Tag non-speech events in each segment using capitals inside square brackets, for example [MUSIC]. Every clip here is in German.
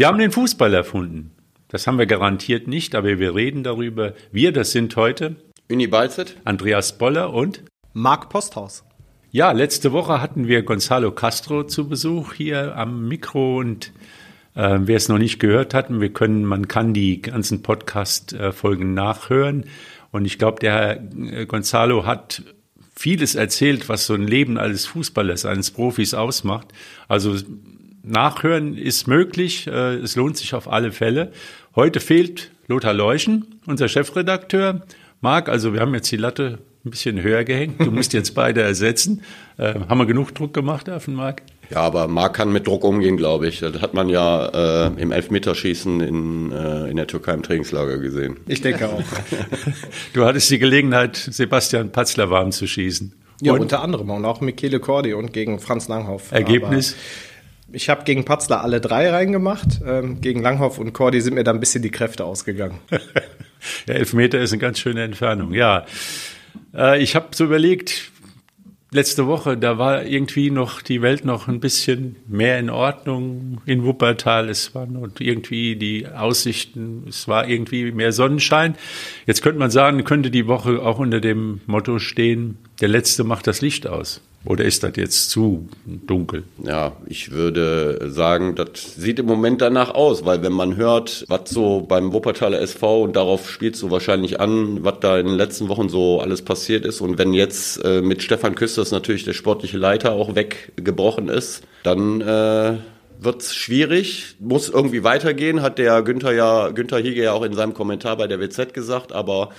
Wir haben den Fußball erfunden. Das haben wir garantiert nicht, aber wir reden darüber. Wir, das sind heute Uni Balzet, Andreas Boller und Marc Posthaus. Ja, letzte Woche hatten wir Gonzalo Castro zu Besuch hier am Mikro und äh, wer es noch nicht gehört hat, wir können, man kann die ganzen Podcast-Folgen nachhören. Und ich glaube, der äh, Gonzalo hat vieles erzählt, was so ein Leben als Fußballers, eines Profis ausmacht. Also nachhören ist möglich. Äh, es lohnt sich auf alle Fälle. Heute fehlt Lothar Leuschen, unser Chefredakteur. Marc, also wir haben jetzt die Latte ein bisschen höher gehängt. Du musst jetzt beide ersetzen. Äh, haben wir genug Druck gemacht auf den Marc? Ja, aber Marc kann mit Druck umgehen, glaube ich. Das hat man ja äh, im Elfmeterschießen in, äh, in der Türkei im Trainingslager gesehen. Ich denke auch. [LAUGHS] du hattest die Gelegenheit, Sebastian Patzler warm zu schießen. Ja, und? unter anderem und auch Michele Cordi und gegen Franz Langhoff. Ergebnis? Aber ich habe gegen Patzler alle drei reingemacht. Ähm, gegen Langhoff und Cordi sind mir da ein bisschen die Kräfte ausgegangen. [LAUGHS] ja, Elfmeter ist eine ganz schöne Entfernung. Ja, äh, ich habe so überlegt, letzte Woche, da war irgendwie noch die Welt noch ein bisschen mehr in Ordnung in Wuppertal. Es waren und irgendwie die Aussichten, es war irgendwie mehr Sonnenschein. Jetzt könnte man sagen, könnte die Woche auch unter dem Motto stehen, der Letzte macht das Licht aus. Oder ist das jetzt zu dunkel? Ja, ich würde sagen, das sieht im Moment danach aus, weil wenn man hört, was so beim Wuppertaler SV und darauf spielst du wahrscheinlich an, was da in den letzten Wochen so alles passiert ist und wenn jetzt äh, mit Stefan Küsters natürlich der sportliche Leiter auch weggebrochen ist, dann äh, wird's schwierig, muss irgendwie weitergehen, hat der Günther ja Günther Hiege ja auch in seinem Kommentar bei der WZ gesagt, aber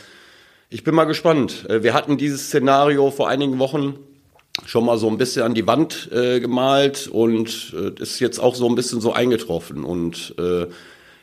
ich bin mal gespannt. Äh, wir hatten dieses Szenario vor einigen Wochen schon mal so ein bisschen an die Wand äh, gemalt und äh, ist jetzt auch so ein bisschen so eingetroffen. Und äh,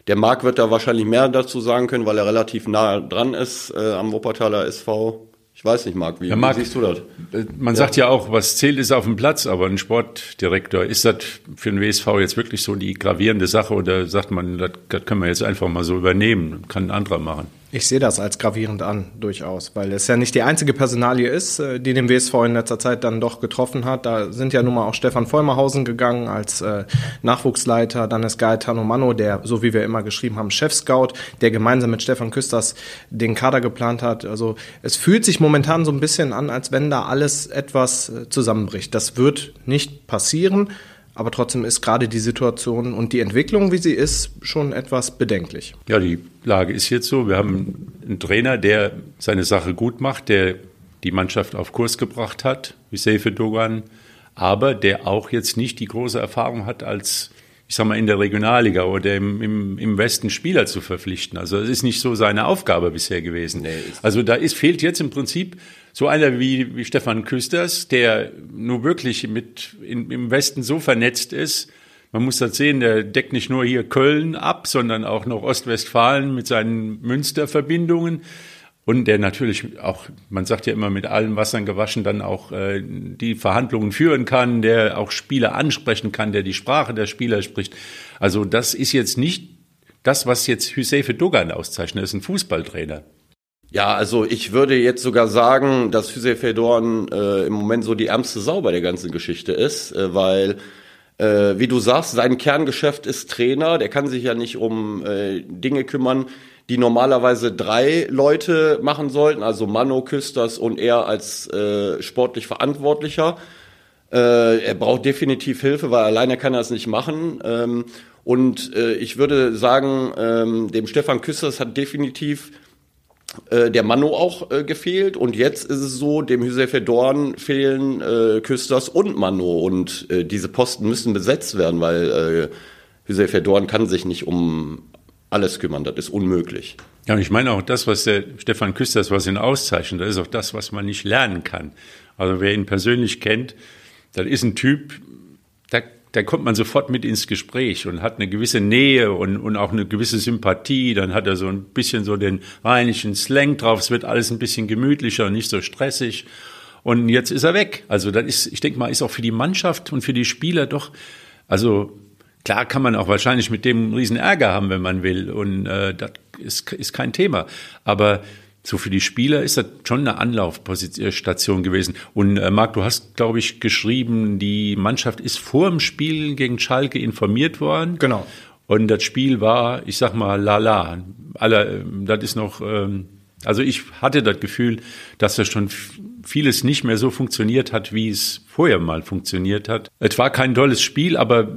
der Marc wird da wahrscheinlich mehr dazu sagen können, weil er relativ nah dran ist äh, am Wuppertaler SV. Ich weiß nicht, Marc, wie, ja, Marc, wie siehst du das? Äh, man ja. sagt ja auch, was zählt ist auf dem Platz, aber ein Sportdirektor, ist das für den WSV jetzt wirklich so die gravierende Sache oder sagt man, das, das können wir jetzt einfach mal so übernehmen, kann ein anderer machen? Ich sehe das als gravierend an, durchaus, weil es ja nicht die einzige Personalie ist, äh, die den WSV in letzter Zeit dann doch getroffen hat. Da sind ja nun mal auch Stefan Vollmerhausen gegangen als äh, Nachwuchsleiter, dann ist Gaetano Mano, der, so wie wir immer geschrieben haben, Chef-Scout, der gemeinsam mit Stefan Küsters den Kader geplant hat. Also es fühlt sich momentan so ein bisschen an, als wenn da alles etwas äh, zusammenbricht. Das wird nicht passieren. Aber trotzdem ist gerade die Situation und die Entwicklung, wie sie ist, schon etwas bedenklich. Ja, die Lage ist jetzt so. Wir haben einen Trainer, der seine Sache gut macht, der die Mannschaft auf Kurs gebracht hat, wie Seife Dogan, aber der auch jetzt nicht die große Erfahrung hat als ich sag mal, in der Regionalliga oder im, im, im Westen Spieler zu verpflichten. Also das ist nicht so seine Aufgabe bisher gewesen. Nee, also da ist, fehlt jetzt im Prinzip so einer wie, wie Stefan Küsters, der nur wirklich mit in, im Westen so vernetzt ist. Man muss das sehen, der deckt nicht nur hier Köln ab, sondern auch noch Ostwestfalen mit seinen Münsterverbindungen. Und der natürlich auch, man sagt ja immer, mit allen Wassern gewaschen, dann auch äh, die Verhandlungen führen kann, der auch Spieler ansprechen kann, der die Sprache der Spieler spricht. Also das ist jetzt nicht das, was jetzt Hüsefe Dogan auszeichnet, das ist ein Fußballtrainer. Ja, also ich würde jetzt sogar sagen, dass Hüseyin Fedorn äh, im Moment so die ärmste Sau bei der ganzen Geschichte ist, äh, weil äh, wie du sagst, sein Kerngeschäft ist Trainer, der kann sich ja nicht um äh, Dinge kümmern, die normalerweise drei Leute machen sollten, also Mano, Küsters und er als äh, sportlich Verantwortlicher. Äh, er braucht definitiv Hilfe, weil alleine kann er es nicht machen. Ähm, und äh, ich würde sagen, ähm, dem Stefan Küsters hat definitiv äh, der Mano auch äh, gefehlt und jetzt ist es so, dem Josefe Dorn fehlen äh, Küsters und Mano und äh, diese Posten müssen besetzt werden, weil äh, Josefe Dorn kann sich nicht um alles kümmern, das ist unmöglich. Ja, und ich meine auch das, was der Stefan Küsters, was ihn auszeichnet, das ist auch das, was man nicht lernen kann. Also wer ihn persönlich kennt, das ist ein Typ, da kommt man sofort mit ins Gespräch und hat eine gewisse Nähe und, und auch eine gewisse Sympathie. Dann hat er so ein bisschen so den rheinischen Slang drauf. Es wird alles ein bisschen gemütlicher nicht so stressig. Und jetzt ist er weg. Also das ist, ich denke mal, ist auch für die Mannschaft und für die Spieler doch, also klar kann man auch wahrscheinlich mit dem einen riesen Ärger haben, wenn man will. Und äh, das ist, ist kein Thema. Aber so für die Spieler ist das schon eine Anlaufstation gewesen. Und äh, Marc, du hast, glaube ich, geschrieben, die Mannschaft ist vor dem Spiel gegen Schalke informiert worden. Genau. Und das Spiel war, ich sag mal, lala. Aller, das ist noch, ähm, also ich hatte das Gefühl, dass das schon vieles nicht mehr so funktioniert hat, wie es vorher mal funktioniert hat. Es war kein tolles Spiel, aber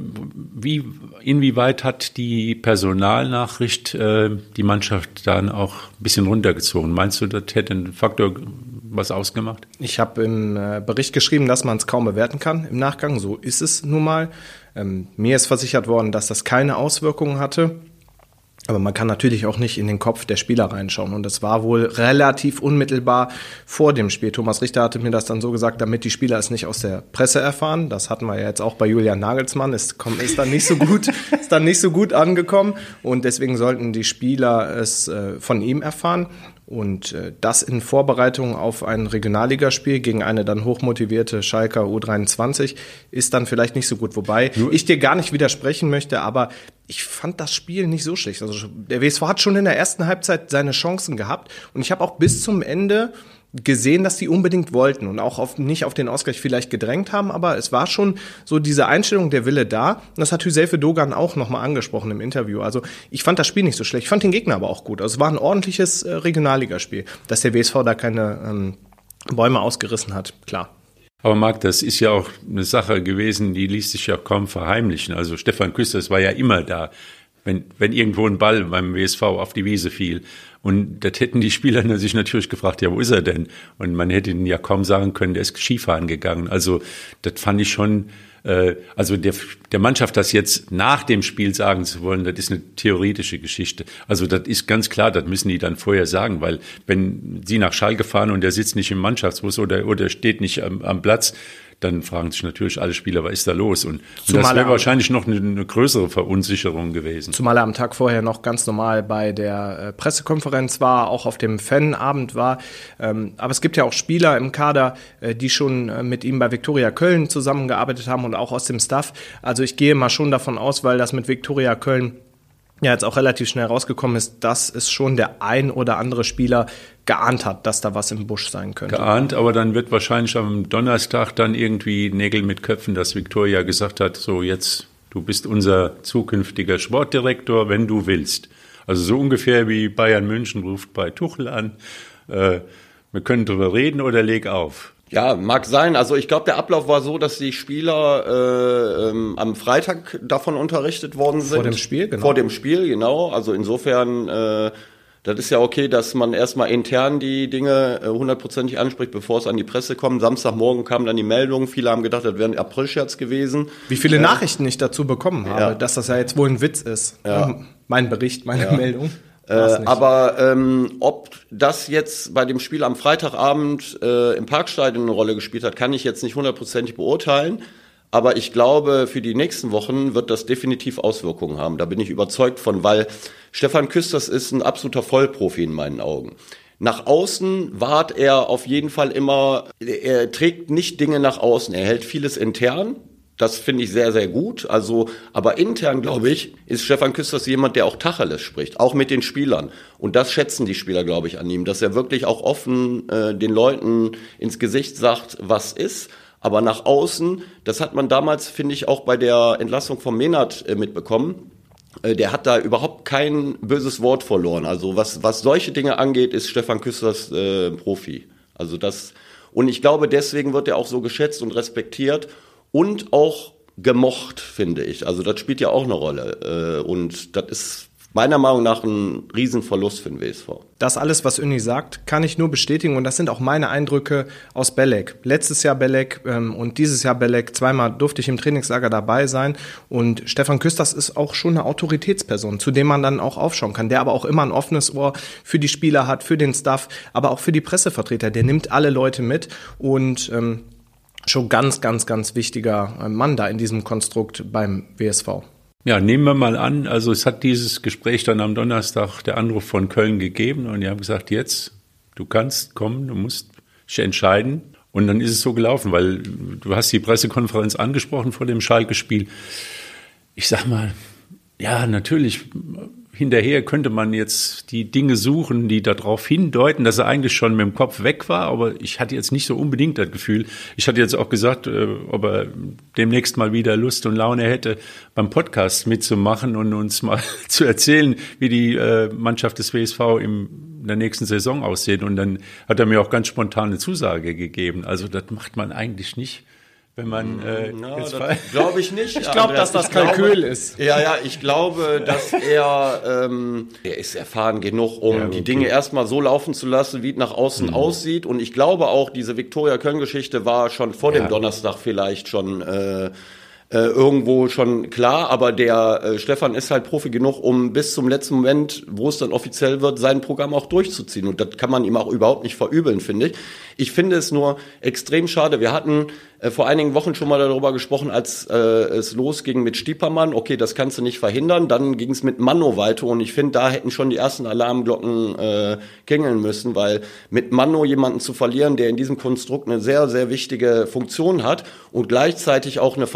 wie, inwieweit hat die Personalnachricht äh, die Mannschaft dann auch ein bisschen runtergezogen? Meinst du, das hätte ein Faktor was ausgemacht? Ich habe im äh, Bericht geschrieben, dass man es kaum bewerten kann im Nachgang. So ist es nun mal. Ähm, mir ist versichert worden, dass das keine Auswirkungen hatte. Aber man kann natürlich auch nicht in den Kopf der Spieler reinschauen. Und das war wohl relativ unmittelbar vor dem Spiel. Thomas Richter hatte mir das dann so gesagt, damit die Spieler es nicht aus der Presse erfahren. Das hatten wir ja jetzt auch bei Julian Nagelsmann. Es ist dann nicht so gut, [LAUGHS] ist dann nicht so gut angekommen. Und deswegen sollten die Spieler es äh, von ihm erfahren. Und äh, das in Vorbereitung auf ein Regionalligaspiel gegen eine dann hochmotivierte Schalker U23 ist dann vielleicht nicht so gut. Wobei ich dir gar nicht widersprechen möchte, aber ich fand das Spiel nicht so schlecht. Also der WSV hat schon in der ersten Halbzeit seine Chancen gehabt und ich habe auch bis zum Ende gesehen, dass die unbedingt wollten und auch auf, nicht auf den Ausgleich vielleicht gedrängt haben, aber es war schon so diese Einstellung, der Wille da. Und das hat Hüsefe Dogan auch nochmal angesprochen im Interview. Also ich fand das Spiel nicht so schlecht, ich fand den Gegner aber auch gut. Also es war ein ordentliches äh, Regionalligaspiel. Dass der WSV da keine ähm, Bäume ausgerissen hat, klar. Aber Marc, das ist ja auch eine Sache gewesen, die ließ sich ja kaum verheimlichen. Also Stefan Küsters war ja immer da, wenn, wenn irgendwo ein Ball beim WSV auf die Wiese fiel. Und das hätten die Spieler sich natürlich gefragt, ja, wo ist er denn? Und man hätte ihnen ja kaum sagen können, der ist Skifahren gegangen. Also das fand ich schon, äh, also der, der Mannschaft das jetzt nach dem Spiel sagen zu wollen, das ist eine theoretische Geschichte. Also das ist ganz klar, das müssen die dann vorher sagen, weil wenn sie nach Schalke fahren und der sitzt nicht im Mannschaftsbus oder, oder steht nicht am, am Platz, dann fragen sich natürlich alle Spieler, was ist da los? Und, und das wäre wahrscheinlich noch eine, eine, größere Verunsicherung gewesen. Zumal er am Tag vorher noch ganz normal bei der äh, Pressekonferenz war, auch auf dem Fanabend war. Ähm, aber es gibt ja auch Spieler im Kader, äh, die schon äh, mit ihm bei Viktoria Köln zusammengearbeitet haben und auch aus dem Staff. Also ich gehe mal schon davon aus, weil das mit Viktoria Köln ja jetzt auch relativ schnell rausgekommen ist, dass es schon der ein oder andere Spieler geahnt hat, dass da was im Busch sein könnte. Geahnt, aber dann wird wahrscheinlich am Donnerstag dann irgendwie Nägel mit Köpfen, dass Viktoria gesagt hat, so jetzt, du bist unser zukünftiger Sportdirektor, wenn du willst. Also so ungefähr wie Bayern München ruft bei Tuchel an, äh, wir können drüber reden oder leg auf. Ja, mag sein. Also ich glaube, der Ablauf war so, dass die Spieler äh, ähm, am Freitag davon unterrichtet worden sind. Vor dem Spiel, genau. Vor dem Spiel, genau. Also insofern, äh, das ist ja okay, dass man erstmal intern die Dinge äh, hundertprozentig anspricht, bevor es an die Presse kommt. Samstagmorgen kam dann die Meldung. Viele haben gedacht, das wäre ein Aprilscherz gewesen. Wie viele äh, Nachrichten ich dazu bekommen habe, ja. dass das ja jetzt wohl ein Witz ist. Ja. Mein Bericht, meine ja. Meldung. Äh, aber ähm, ob das jetzt bei dem Spiel am Freitagabend äh, im Parkstadion eine Rolle gespielt hat, kann ich jetzt nicht hundertprozentig beurteilen. Aber ich glaube, für die nächsten Wochen wird das definitiv Auswirkungen haben. Da bin ich überzeugt von, weil Stefan Küsters ist ein absoluter Vollprofi in meinen Augen. Nach außen wahrt er auf jeden Fall immer, er trägt nicht Dinge nach außen, er hält vieles intern, das finde ich sehr, sehr gut. Also, aber intern, glaube ich, ist Stefan Küsters jemand, der auch Tacheles spricht, auch mit den Spielern. Und das schätzen die Spieler, glaube ich, an ihm, dass er wirklich auch offen äh, den Leuten ins Gesicht sagt, was ist. Aber nach außen, das hat man damals, finde ich, auch bei der Entlassung von Menard äh, mitbekommen. Äh, der hat da überhaupt kein böses Wort verloren. Also was, was solche Dinge angeht, ist Stefan Küsters äh, Profi. Also das, und ich glaube, deswegen wird er auch so geschätzt und respektiert und auch gemocht, finde ich. Also das spielt ja auch eine Rolle. Äh, und das ist meiner Meinung nach ein Riesenverlust für den WSV. Das alles, was Uni sagt, kann ich nur bestätigen und das sind auch meine Eindrücke aus Belek. Letztes Jahr Belek ähm, und dieses Jahr Belek. Zweimal durfte ich im Trainingslager dabei sein und Stefan Küsters ist auch schon eine Autoritätsperson, zu dem man dann auch aufschauen kann, der aber auch immer ein offenes Ohr für die Spieler hat, für den Staff, aber auch für die Pressevertreter. Der nimmt alle Leute mit und ähm, schon ganz, ganz, ganz wichtiger äh, Mann da in diesem Konstrukt beim WSV. Ja, nehmen wir mal an, also es hat dieses Gespräch dann am Donnerstag der Anruf von Köln gegeben und die haben gesagt, jetzt, du kannst kommen, du musst dich entscheiden. Und dann ist es so gelaufen, weil du hast die Pressekonferenz angesprochen vor dem Schalke-Spiel. Ich sag mal, ja, natürlich hinterher könnte man jetzt die Dinge suchen, die darauf hindeuten, dass er eigentlich schon mit dem Kopf weg war, aber ich hatte jetzt nicht so unbedingt das Gefühl. Ich hatte jetzt auch gesagt, äh, ob er demnächst mal wieder Lust und Laune hätte, beim Podcast mitzumachen und uns mal [LAUGHS] zu erzählen, wie die äh, Mannschaft des WSV im in der nächsten Saison aussieht. Und dann hat er mir auch ganz spontan eine Zusage gegeben. Also das macht man eigentlich nicht wenn man äh, no, glaube ich nicht. [LAUGHS] Ich glaube, dass das Kalkül glaube, ist. Ja, ja, ich glaube, dass [LAUGHS] er ähm, er ist erfahren genug, um ja, okay. die Dinge erstmal so laufen zu lassen, wie es nach außen mhm. aussieht. Und ich glaube auch, diese Viktoria Köln-Geschichte war schon vor ja. dem Donnerstag vielleicht schon äh, äh, irgendwo schon klar, aber der äh, Stefan ist halt Profi genug, um bis zum letzten Moment, wo es dann offiziell wird, sein Programm auch durchzuziehen. Und das kann man ihm auch überhaupt nicht verübeln, finde ich. Ich finde es nur extrem schade. Wir hatten äh, vor einigen Wochen schon mal darüber gesprochen, als äh, es losging mit Stiepermann. Okay, das kannst du nicht verhindern. Dann ging es mit Manno weiter und ich finde, da hätten schon die ersten Alarmglocken äh, klingeln müssen, weil mit Manno jemanden zu verlieren, der in diesem Konstrukt eine sehr, sehr wichtige Funktion hat und gleichzeitig auch eine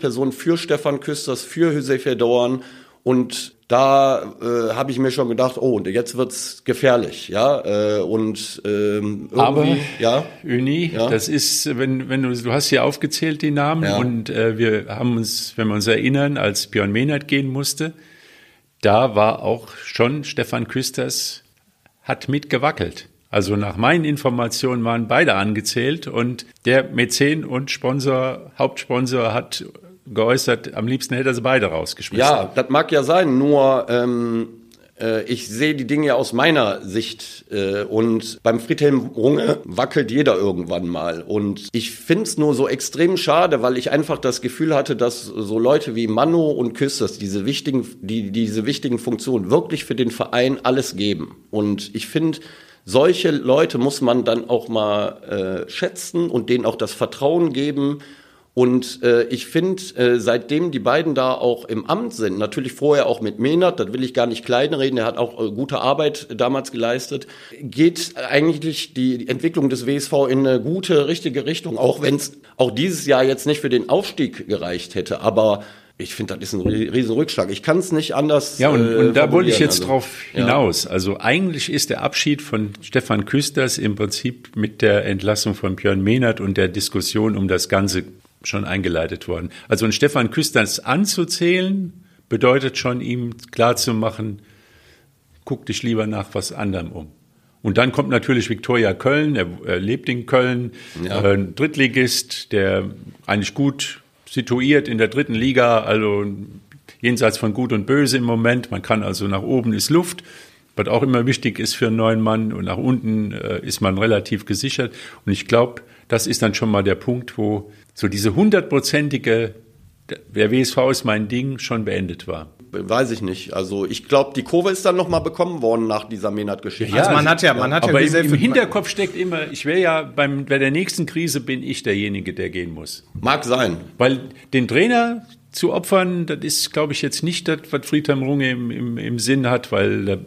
Vertrauensperson für Stefan Küsters, für Hüseyin Dorn und da äh, habe ich mir schon gedacht, oh, jetzt wird's gefährlich, ja. Äh, und ähm, irgendwie, Aber ja, Uni, ja? das ist, wenn wenn du du hast hier aufgezählt die Namen ja. und äh, wir haben uns, wenn wir uns erinnern, als Björn Mehnert gehen musste, da war auch schon Stefan Küsters hat mitgewackelt. Also nach meinen Informationen waren beide angezählt und der Mäzen und Sponsor, Hauptsponsor hat geäußert, am liebsten hätte er sie beide rausgeschmissen. Ja, das mag ja sein, nur ähm, äh, ich sehe die Dinge aus meiner Sicht äh, und beim Friedhelm Runge wackelt jeder irgendwann mal und ich finde es nur so extrem schade, weil ich einfach das Gefühl hatte, dass so Leute wie Manu und Küsters diese wichtigen, die diese wichtigen Funktionen wirklich für den Verein alles geben und ich finde solche Leute muss man dann auch mal äh, schätzen und denen auch das Vertrauen geben und äh, ich finde, äh, seitdem die beiden da auch im Amt sind, natürlich vorher auch mit Mehnert, das will ich gar nicht kleinreden, er hat auch äh, gute Arbeit damals geleistet, geht eigentlich die Entwicklung des WSV in eine gute, richtige Richtung, auch wenn es auch dieses Jahr jetzt nicht für den Aufstieg gereicht hätte. Aber ich finde, das ist ein riesen Rückschlag. Ich kann es nicht anders. Ja, und, und da wollte ich jetzt also, drauf hinaus. Ja. Also eigentlich ist der Abschied von Stefan Küsters im Prinzip mit der Entlassung von Björn Mehnert und der Diskussion um das Ganze schon eingeleitet worden. Also ein Stefan Küsters anzuzählen, bedeutet schon ihm klarzumachen, guck dich lieber nach was anderem um. Und dann kommt natürlich Viktoria Köln, er, lebt in Köln, ja. äh, ein Drittligist, der eigentlich gut situiert in der dritten Liga, also jenseits von Gut und Böse im Moment. Man kann also nach oben ist Luft, was auch immer wichtig ist für einen neuen Mann und nach unten äh, ist man relativ gesichert. Und ich glaube, das ist dann schon mal der Punkt, wo so diese hundertprozentige, der WSV ist mein Ding, schon beendet war. Weiß ich nicht. Also ich glaube, die Kurve ist dann nochmal bekommen worden nach dieser Menat-Geschichte. Ja, also man hat ja, man hat aber ja im, im Hinterkopf steckt immer, ich wäre ja beim, bei der nächsten Krise bin ich derjenige, der gehen muss. Mag sein. Weil den Trainer zu opfern, das ist, glaube ich, jetzt nicht das, was Friedhelm Runge im, im, im Sinn hat, weil äh,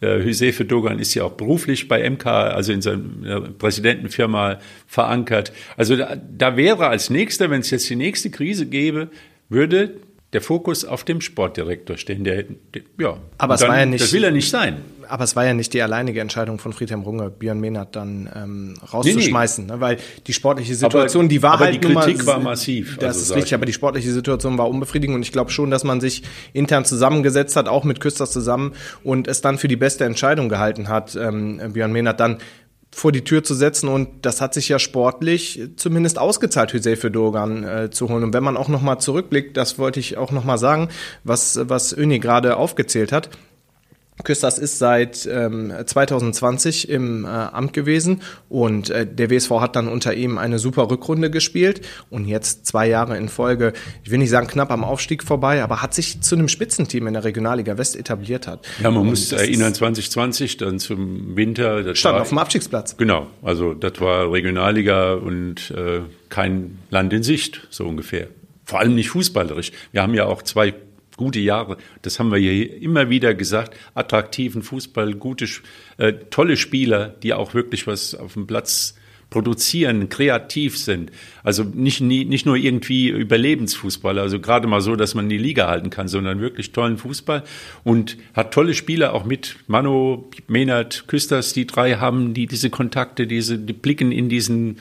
Hüsefe Dogan ist ja auch beruflich bei MK, also in seiner Präsidentenfirma verankert. Also da, da wäre als nächster, wenn es jetzt die nächste Krise gäbe, würde der Fokus auf dem Sportdirektor stehen. Der, der ja, aber es dann, war ja nicht, das will er nicht sein. Aber es war ja nicht die alleinige Entscheidung von Friedhelm Runge, Björn Mehnert dann ähm, rauszuschmeißen, nee, nee. Ne? weil die sportliche Situation, aber, die war aber halt die Kritik war massiv. Das also ist richtig, aber die sportliche Situation war unbefriedigend und ich glaube schon, dass man sich intern zusammengesetzt hat, auch mit Küsters zusammen und es dann für die beste Entscheidung gehalten hat, ähm, Björn Mehnert dann vor die Tür zu setzen und das hat sich ja sportlich zumindest ausgezahlt, Hüseyin für Dogan äh, zu holen. Und wenn man auch nochmal zurückblickt, das wollte ich auch nochmal sagen, was, was Öni gerade aufgezählt hat, Küsters ist seit ähm, 2020 im äh, Amt gewesen und äh, der WSV hat dann unter ihm eine super Rückrunde gespielt und jetzt zwei Jahre in Folge, ich will nicht sagen knapp am Aufstieg vorbei, aber hat sich zu einem Spitzenteam in der Regionalliga West etabliert hat. Ja, man und muss erinnern, 2020 dann zum Winter. Stand war, auf dem Abstiegsplatz. Genau, also das war Regionalliga und äh, kein Land in Sicht, so ungefähr. Vor allem nicht fußballerisch. Wir haben ja auch zwei gute Jahre. Das haben wir hier immer wieder gesagt. Attraktiven Fußball, gute, äh, tolle Spieler, die auch wirklich was auf dem Platz produzieren, kreativ sind. Also nicht, nie, nicht nur irgendwie Überlebensfußball, also gerade mal so, dass man die Liga halten kann, sondern wirklich tollen Fußball und hat tolle Spieler auch mit Mano, Menard, Küsters, die drei haben die diese Kontakte, diese, die blicken in diesen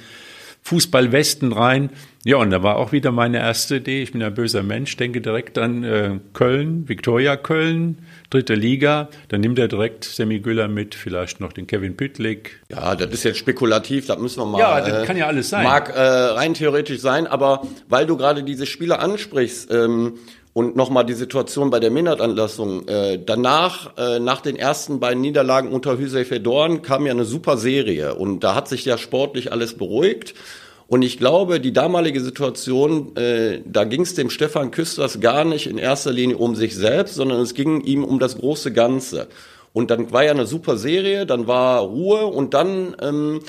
Fußballwesten rein. Ja, und da war auch wieder meine erste Idee. Ich bin ein böser Mensch, denke direkt an äh, Köln, Viktoria Köln, dritte Liga. Dann nimmt er direkt Semi Güller mit, vielleicht noch den Kevin Püttlik. Ja, das ist jetzt spekulativ, das müssen wir mal. Ja, das äh, kann ja alles sein. Mag äh, rein theoretisch sein, aber weil du gerade diese Spieler ansprichst, ähm, und nochmal die Situation bei der Minert-Anlassung. Äh, danach, äh, nach den ersten beiden Niederlagen unter Hüsey Fedorn, kam ja eine super Serie. Und da hat sich ja sportlich alles beruhigt. Und ich glaube, die damalige Situation, äh, da ging es dem Stefan Küsters gar nicht in erster Linie um sich selbst, sondern es ging ihm um das große Ganze. Und dann war ja eine super Serie, dann war Ruhe und dann ähm,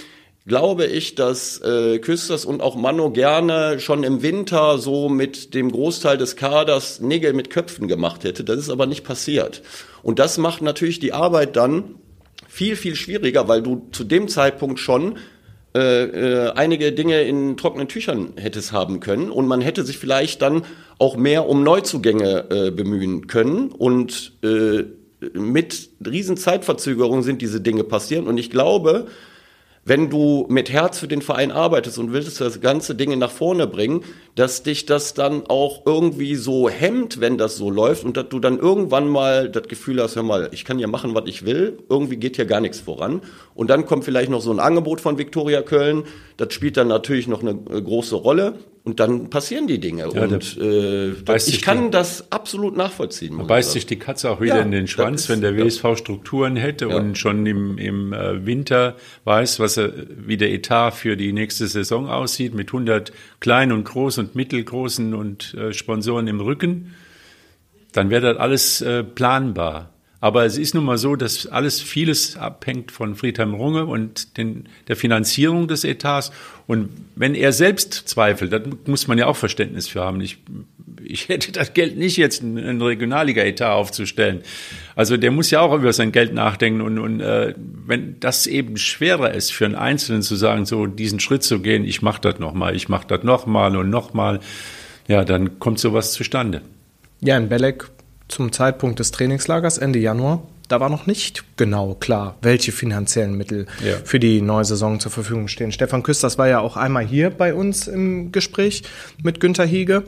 glaube ich, dass äh, Küsters und auch Mano gerne schon im Winter so mit dem Großteil des Kaders Nägel mit Köpfen gemacht hätte. Das ist aber nicht passiert. Und das macht natürlich die Arbeit dann viel, viel schwieriger, weil du zu dem Zeitpunkt schon äh, äh, einige Dinge in trockenen Tüchern hättest haben können und man hätte sich vielleicht dann auch mehr um Neuzugänge äh, bemühen können und äh, mit riesen Zeitverzögerungen sind diese Dinge passieren und ich glaube, wenn du mit Herz für den Verein arbeitest und willst das ganze Dinge nach vorne bringen, dass dich das dann auch irgendwie so hemmt, wenn das so läuft und dass du dann irgendwann mal das Gefühl hast, hör mal, ich kann ja machen, was ich will, irgendwie geht hier gar nichts voran. Und dann kommt vielleicht noch so ein Angebot von Viktoria Köln, das spielt dann natürlich noch eine große Rolle und dann passieren die Dinge. Ja, und äh, ich kann die, das absolut nachvollziehen. Da beißt sich die Katze auch wieder ja, in den Schwanz, ist, wenn der WSV ja. Strukturen hätte und schon im, im äh, Winter weiß, was er, wie der Etat für die nächste Saison aussieht, mit 100 kleinen und großen und mittelgroßen und äh, Sponsoren im Rücken, dann wäre das alles äh, planbar. Aber es ist nun mal so, dass alles vieles abhängt von Friedhelm Runge und den, der Finanzierung des Etats. Und wenn er selbst zweifelt, da muss man ja auch Verständnis für haben. Ich, ich hätte das Geld nicht jetzt in einen Regionalliga-Etat aufzustellen. Also der muss ja auch über sein Geld nachdenken. Und, und äh, wenn das eben schwerer ist für einen Einzelnen zu sagen, so diesen Schritt zu gehen, ich mache das nochmal, ich mache das nochmal und nochmal, ja, dann kommt sowas zustande. Ja, in Belek zum Zeitpunkt des Trainingslagers Ende Januar, da war noch nicht genau klar, welche finanziellen Mittel ja. für die neue Saison zur Verfügung stehen. Stefan Küsters war ja auch einmal hier bei uns im Gespräch mit Günter Hiege.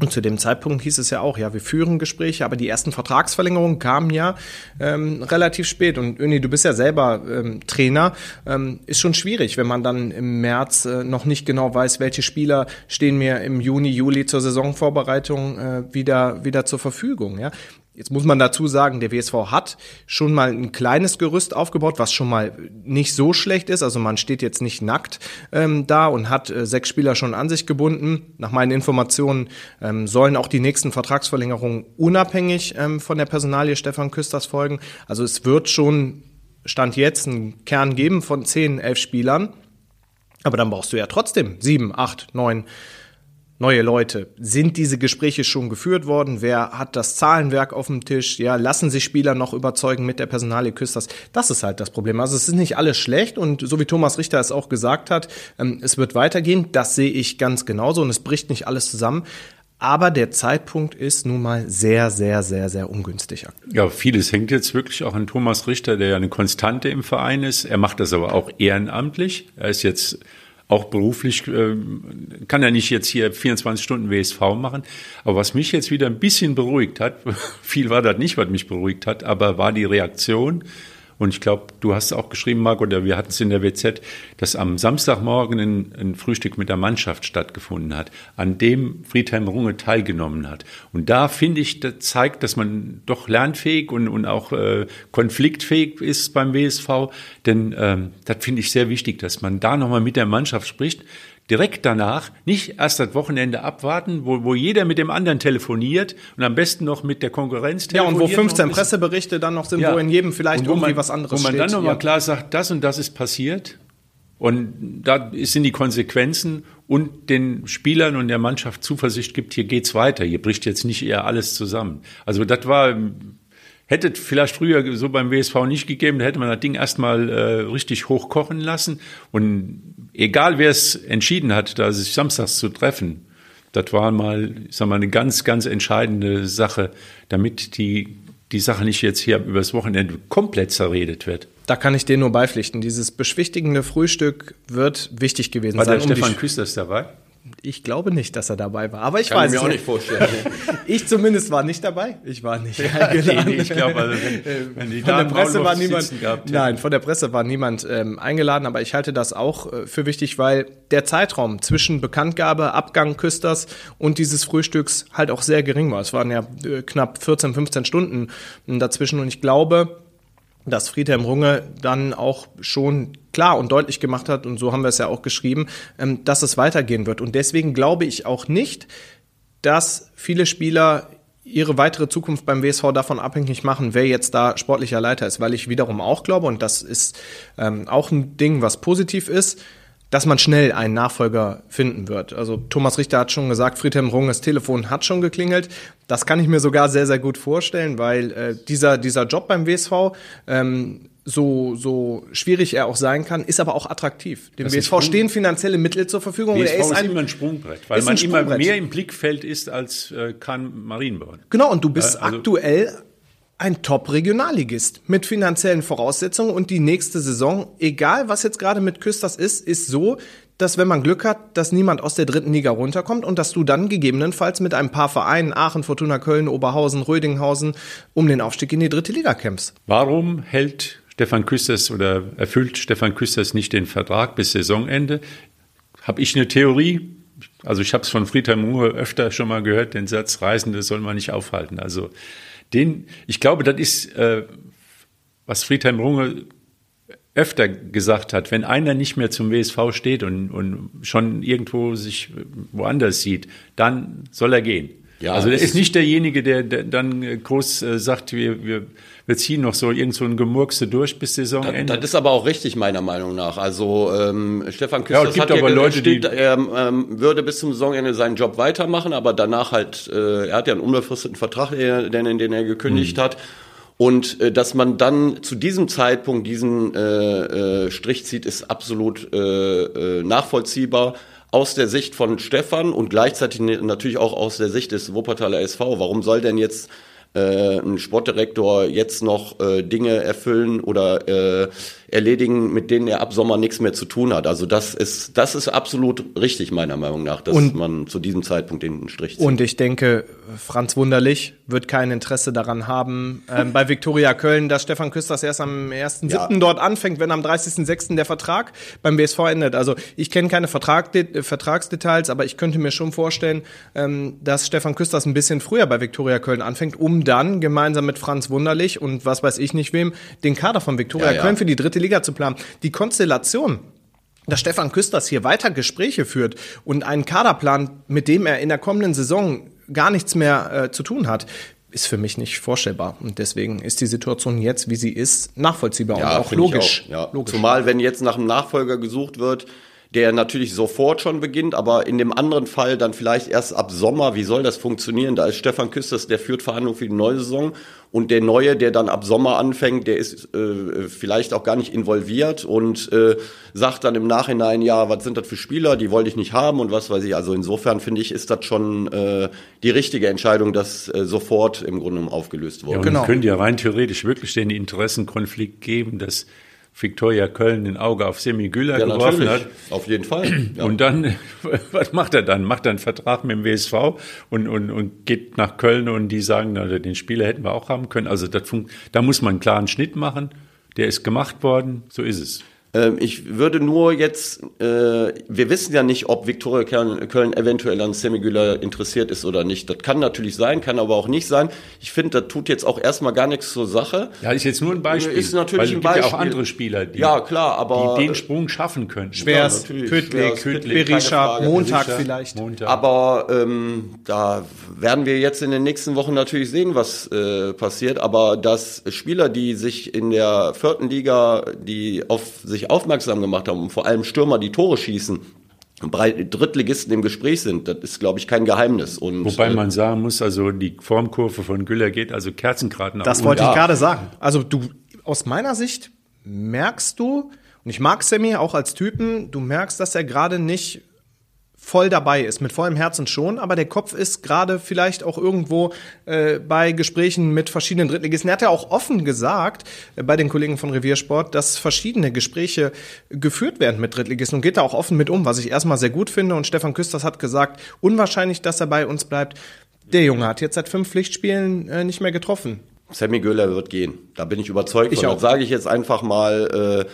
Und zu dem Zeitpunkt hieß es ja auch, ja, wir führen Gespräche, aber die ersten Vertragsverlängerungen kamen ja ähm, relativ spät. Und Öni, du bist ja selber ähm, Trainer, ähm, ist schon schwierig, wenn man dann im März äh, noch nicht genau weiß, welche Spieler stehen mir im Juni, Juli zur Saisonvorbereitung äh, wieder wieder zur Verfügung. Ja, Jetzt muss man dazu sagen, der WSV hat schon mal ein kleines Gerüst aufgebaut, was schon mal nicht so schlecht ist. Also man steht jetzt nicht nackt ähm, da und hat äh, sechs Spieler schon an sich gebunden. Nach meinen Informationen ähm, sollen auch die nächsten Vertragsverlängerungen unabhängig ähm, von der Personalie Stefan Küsters folgen. Also es wird schon Stand jetzt einen Kern geben von zehn, elf Spielern. Aber dann brauchst du ja trotzdem sieben, acht, neun neue Leute. Sind diese Gespräche schon geführt worden? Wer hat das Zahlenwerk auf dem Tisch? Ja, lassen sich Spieler noch überzeugen mit der Personalie Küsters? Das ist halt das Problem. Also es ist nicht alles schlecht und so wie Thomas Richter es auch gesagt hat, ähm, es wird weitergehen. Das sehe ich ganz genauso und es bricht nicht alles zusammen. Aber der Zeitpunkt ist nun mal sehr, sehr, sehr, sehr ungünstig. Ja, vieles hängt jetzt wirklich auch an Thomas Richter, der ja eine Konstante im Verein ist. Er macht das aber auch ehrenamtlich. Er ist jetzt auch beruflich äh, kann er nicht jetzt hier 24 Stunden WSV machen. Aber was mich jetzt wieder ein bisschen beruhigt hat, [LAUGHS] viel war das nicht, was mich beruhigt hat, aber war die Reaktion und ich glaube, du hast auch geschrieben, Marc, oder wir hatten es in der WZ, dass am Samstagmorgen ein, ein, Frühstück mit der Mannschaft stattgefunden hat, an dem Friedhelm Runge teilgenommen hat. Und da finde ich, das zeigt, dass man doch lernfähig und, und auch äh, konfliktfähig ist beim WSV. Denn ähm, das finde ich sehr wichtig, dass man da nochmal mit der Mannschaft spricht direkt danach, nicht erst das Wochenende abwarten, wo, wo jeder mit dem anderen telefoniert und am besten noch mit der Konkurrenz telefoniert. Ja, und wo 15 Presseberichte dann noch sind, ja. wo in jedem vielleicht irgendwie man, was anderes steht. Wo man dann nochmal ja. klar sagt, das und das ist passiert und da sind die Konsequenzen und den Spielern und der Mannschaft Zuversicht gibt, hier geht's weiter, hier bricht jetzt nicht eher alles zusammen. Also das war Hätte vielleicht früher so beim WSV nicht gegeben, da hätte man das Ding erstmal äh, richtig hochkochen lassen. Und egal wer es entschieden hat, da sich samstags zu treffen, das war mal, ich sag mal, eine ganz, ganz entscheidende Sache, damit die, die Sache nicht jetzt hier übers Wochenende komplett zerredet wird. Da kann ich dir nur beipflichten. Dieses beschwichtigende Frühstück wird wichtig gewesen War sein. der um die Stefan Sch- Küsters dabei? Ich glaube nicht, dass er dabei war, aber ich Kann weiß ich mir auch nicht vorstellen. [LAUGHS] Ich zumindest war nicht dabei. Ich war nicht eingeladen. ich glaube, also wenn, wenn die Von der Presse war niemand. gehabt hätten. Nein, von der Presse war niemand ähm, eingeladen, aber ich halte das auch äh, für wichtig, weil der Zeitraum zwischen Bekanntgabe, Abgang Küsters und dieses Frühstücks halt auch sehr gering war. Es waren ja äh, knapp 14, 15 Stunden dazwischen und ich glaube, dass Friedhelm Runge dann auch schon klar und deutlich gemacht hat, und so haben wir es ja auch geschrieben, ähm, dass es weitergehen wird. Und deswegen glaube ich auch nicht, dass viele Spieler ihre weitere Zukunft beim WSV davon abhängig machen, wer jetzt da sportlicher Leiter ist, weil ich wiederum auch glaube, und das ist ähm, auch ein Ding, was positiv ist, dass man schnell einen Nachfolger finden wird. Also Thomas Richter hat schon gesagt, Friedhelm Runges Telefon hat schon geklingelt. Das kann ich mir sogar sehr, sehr gut vorstellen, weil äh, dieser, dieser Job beim WSV, ähm, so, so schwierig er auch sein kann, ist aber auch attraktiv. Dem Das WSV gut. stehen finanzielle Mittel zur Verfügung. und er ist ist ein, immer ein Sprungbrett, weil man ein immer Sprungbrett. mehr im Blickfeld ist als äh, Kahn Marienborn. Genau, und du bist also- aktuell ein Top-Regionalligist mit finanziellen Voraussetzungen und die nächste Saison, egal was jetzt gerade mit Küsters ist, ist so, dass wenn man Glück hat, dass niemand aus der dritten Liga runterkommt und dass du dann gegebenenfalls mit ein paar Vereinen, Aachen, Fortuna Köln, Oberhausen, Rödinghausen, um den Aufstieg in die dritte Liga kämpfst. Warum hält Stefan Küsters oder erfüllt Stefan Küsters nicht den Vertrag bis Saisonende? Habe ich eine Theorie? Also ich habe es von Friedhelm Runge öfter schon mal gehört, den Satz, Reisende soll man nicht aufhalten. Also den, ich glaube, das ist, äh, was Friedhelm Runge öfter gesagt hat, wenn einer nicht mehr zum WSV steht und, und schon irgendwo sich woanders sieht, dann soll er gehen. Ja, also das ist nicht derjenige, der, der dann äh, groß äh, sagt, wir, wir, wir ziehen noch so irgend so ein Gemurkse durch bis Saisonende. Das ist aber auch richtig, meiner Meinung nach. Also ähm, Stefan Ja, Küsters gibt hat ja aber ge- Leute, steht, die- er ähm, würde bis zum Saisonende seinen Job weitermachen, aber danach halt, äh, er hat ja einen unbefristeten Vertrag, den, den er gekündigt Mhm. hat. Und äh, dass man dann zu diesem Zeitpunkt diesen äh, äh, Strich zieht, ist absolut äh, äh, nachvollziehbar. Aus der Sicht von Stefan und gleichzeitig ne- natürlich auch aus der Sicht des Wuppertaler SV. Warum soll denn jetzt äh, ein Sportdirektor jetzt noch äh, Dinge erfüllen oder äh, erledigen, mit denen er ab Sommer nichts mehr zu tun hat. Also das ist, das ist absolut richtig, meiner Meinung nach, dass Und- man zu diesem Zeitpunkt den Strich zieht. Und ich denke, Franz Wunderlich wird kein Interesse daran haben, ähm, bei Viktoria Köln, dass Stefan Küsters erst am 1.7. Ja. dort anfängt, wenn am 30.6. der Vertrag beim BSV endet. Also ich kenne keine Vertrag, äh, Vertragsdetails, aber ich könnte mir schon vorstellen, ähm, dass Stefan Küsters ein bisschen früher bei Viktoria Köln anfängt, um dann gemeinsam mit Franz Wunderlich und was weiß ich nicht wem, den Kader von Viktoria Ja, ja. Köln für die dritte Liga zu planen. Die Konstellation dass Stefan Küsters hier weiter Gespräche führt und einen Kader plant, mit dem er in der kommenden Saison gar nichts mehr äh, zu tun hat, ist für mich nicht vorstellbar. Und deswegen ist die Situation jetzt, wie sie ist, nachvollziehbar und auch logisch. auch, ja. logisch. Zumal, wenn jetzt nach einem Nachfolger gesucht wird, der natürlich sofort schon beginnt, aber in dem anderen Fall dann vielleicht erst ab Sommer. Wie soll das funktionieren? Da ist Stefan Küsters, der führt Verhandlungen für die neue Saison und der Neue, der dann ab Sommer anfängt, der ist äh, vielleicht auch gar nicht involviert und äh, sagt dann im Nachhinein, ja, was sind das für Spieler, die wollte ich nicht haben und was weiß ich. Also insofern finde ich, ist das schon äh, die richtige Entscheidung, dass äh, sofort im Grunde genommen aufgelöst Ja, wurde. und Genau. es könnte ja rein theoretisch wirklich den Interessenkonflikt geben, dass Viktoria Köln ein Auge auf Semi Güller Ja, geworfen natürlich. hat. Auf jeden Fall. Ja. Und dann, [LAUGHS] was macht er dann? Macht er einen Vertrag mit dem WSV und, und, und geht nach Köln und die sagen, na, den Spieler hätten wir auch haben können. Also das funkt, da muss man einen klaren Schnitt machen. Der ist gemacht worden, so ist es. Ähm, ich würde nur jetzt, äh, wir wissen ja nicht, ob Viktoria Köln, Köln eventuell an Semigüller interessiert ist oder nicht. Das kann natürlich sein, kann aber auch nicht sein. Ich finde, das tut jetzt auch erstmal gar nichts zur Sache. Ja, ist jetzt nur ein Beispiel. Ist natürlich weil es ein gibt ja auch Beispiel. andere Spieler, die, Ja, klar, aber- die den Sprung schaffen können. Schwers, natürlich. Püttlik, Schwers, Püttlik, Berisha. Montag Berisha, vielleicht. Montag. Aber ähm, da werden wir jetzt in den nächsten Wochen natürlich sehen, was äh, passiert. Aber dass Spieler, die sich in der vierten Liga, die auf sich aufmerksam gemacht haben, und vor allem Stürmer, die Tore schießen, Drittligisten im Gespräch sind, das ist, glaube ich, kein Geheimnis. Und, Wobei äh, man sagen muss, also die Formkurve von Güller geht also kerzengrad nach Das unten. wollte Ja. ich gerade sagen. Also du, aus meiner Sicht merkst du Und ich mag Sammy auch als Typen. Du merkst, dass er gerade nicht voll dabei ist, mit vollem Herzen schon, aber der Kopf ist gerade vielleicht auch irgendwo äh, bei Gesprächen mit verschiedenen Drittligisten. Er hat ja auch offen gesagt äh, bei den Kollegen von Reviersport, dass verschiedene Gespräche geführt werden mit Drittligisten und geht da auch offen mit um, was ich erstmal sehr gut finde. Und Stefan Küsters hat gesagt, unwahrscheinlich, dass er bei uns bleibt. Der Junge hat jetzt seit fünf Pflichtspielen äh, nicht mehr getroffen. Sammy Göhler wird gehen. Da bin ich überzeugt. Ich auch. Das sage ich jetzt einfach mal. Äh,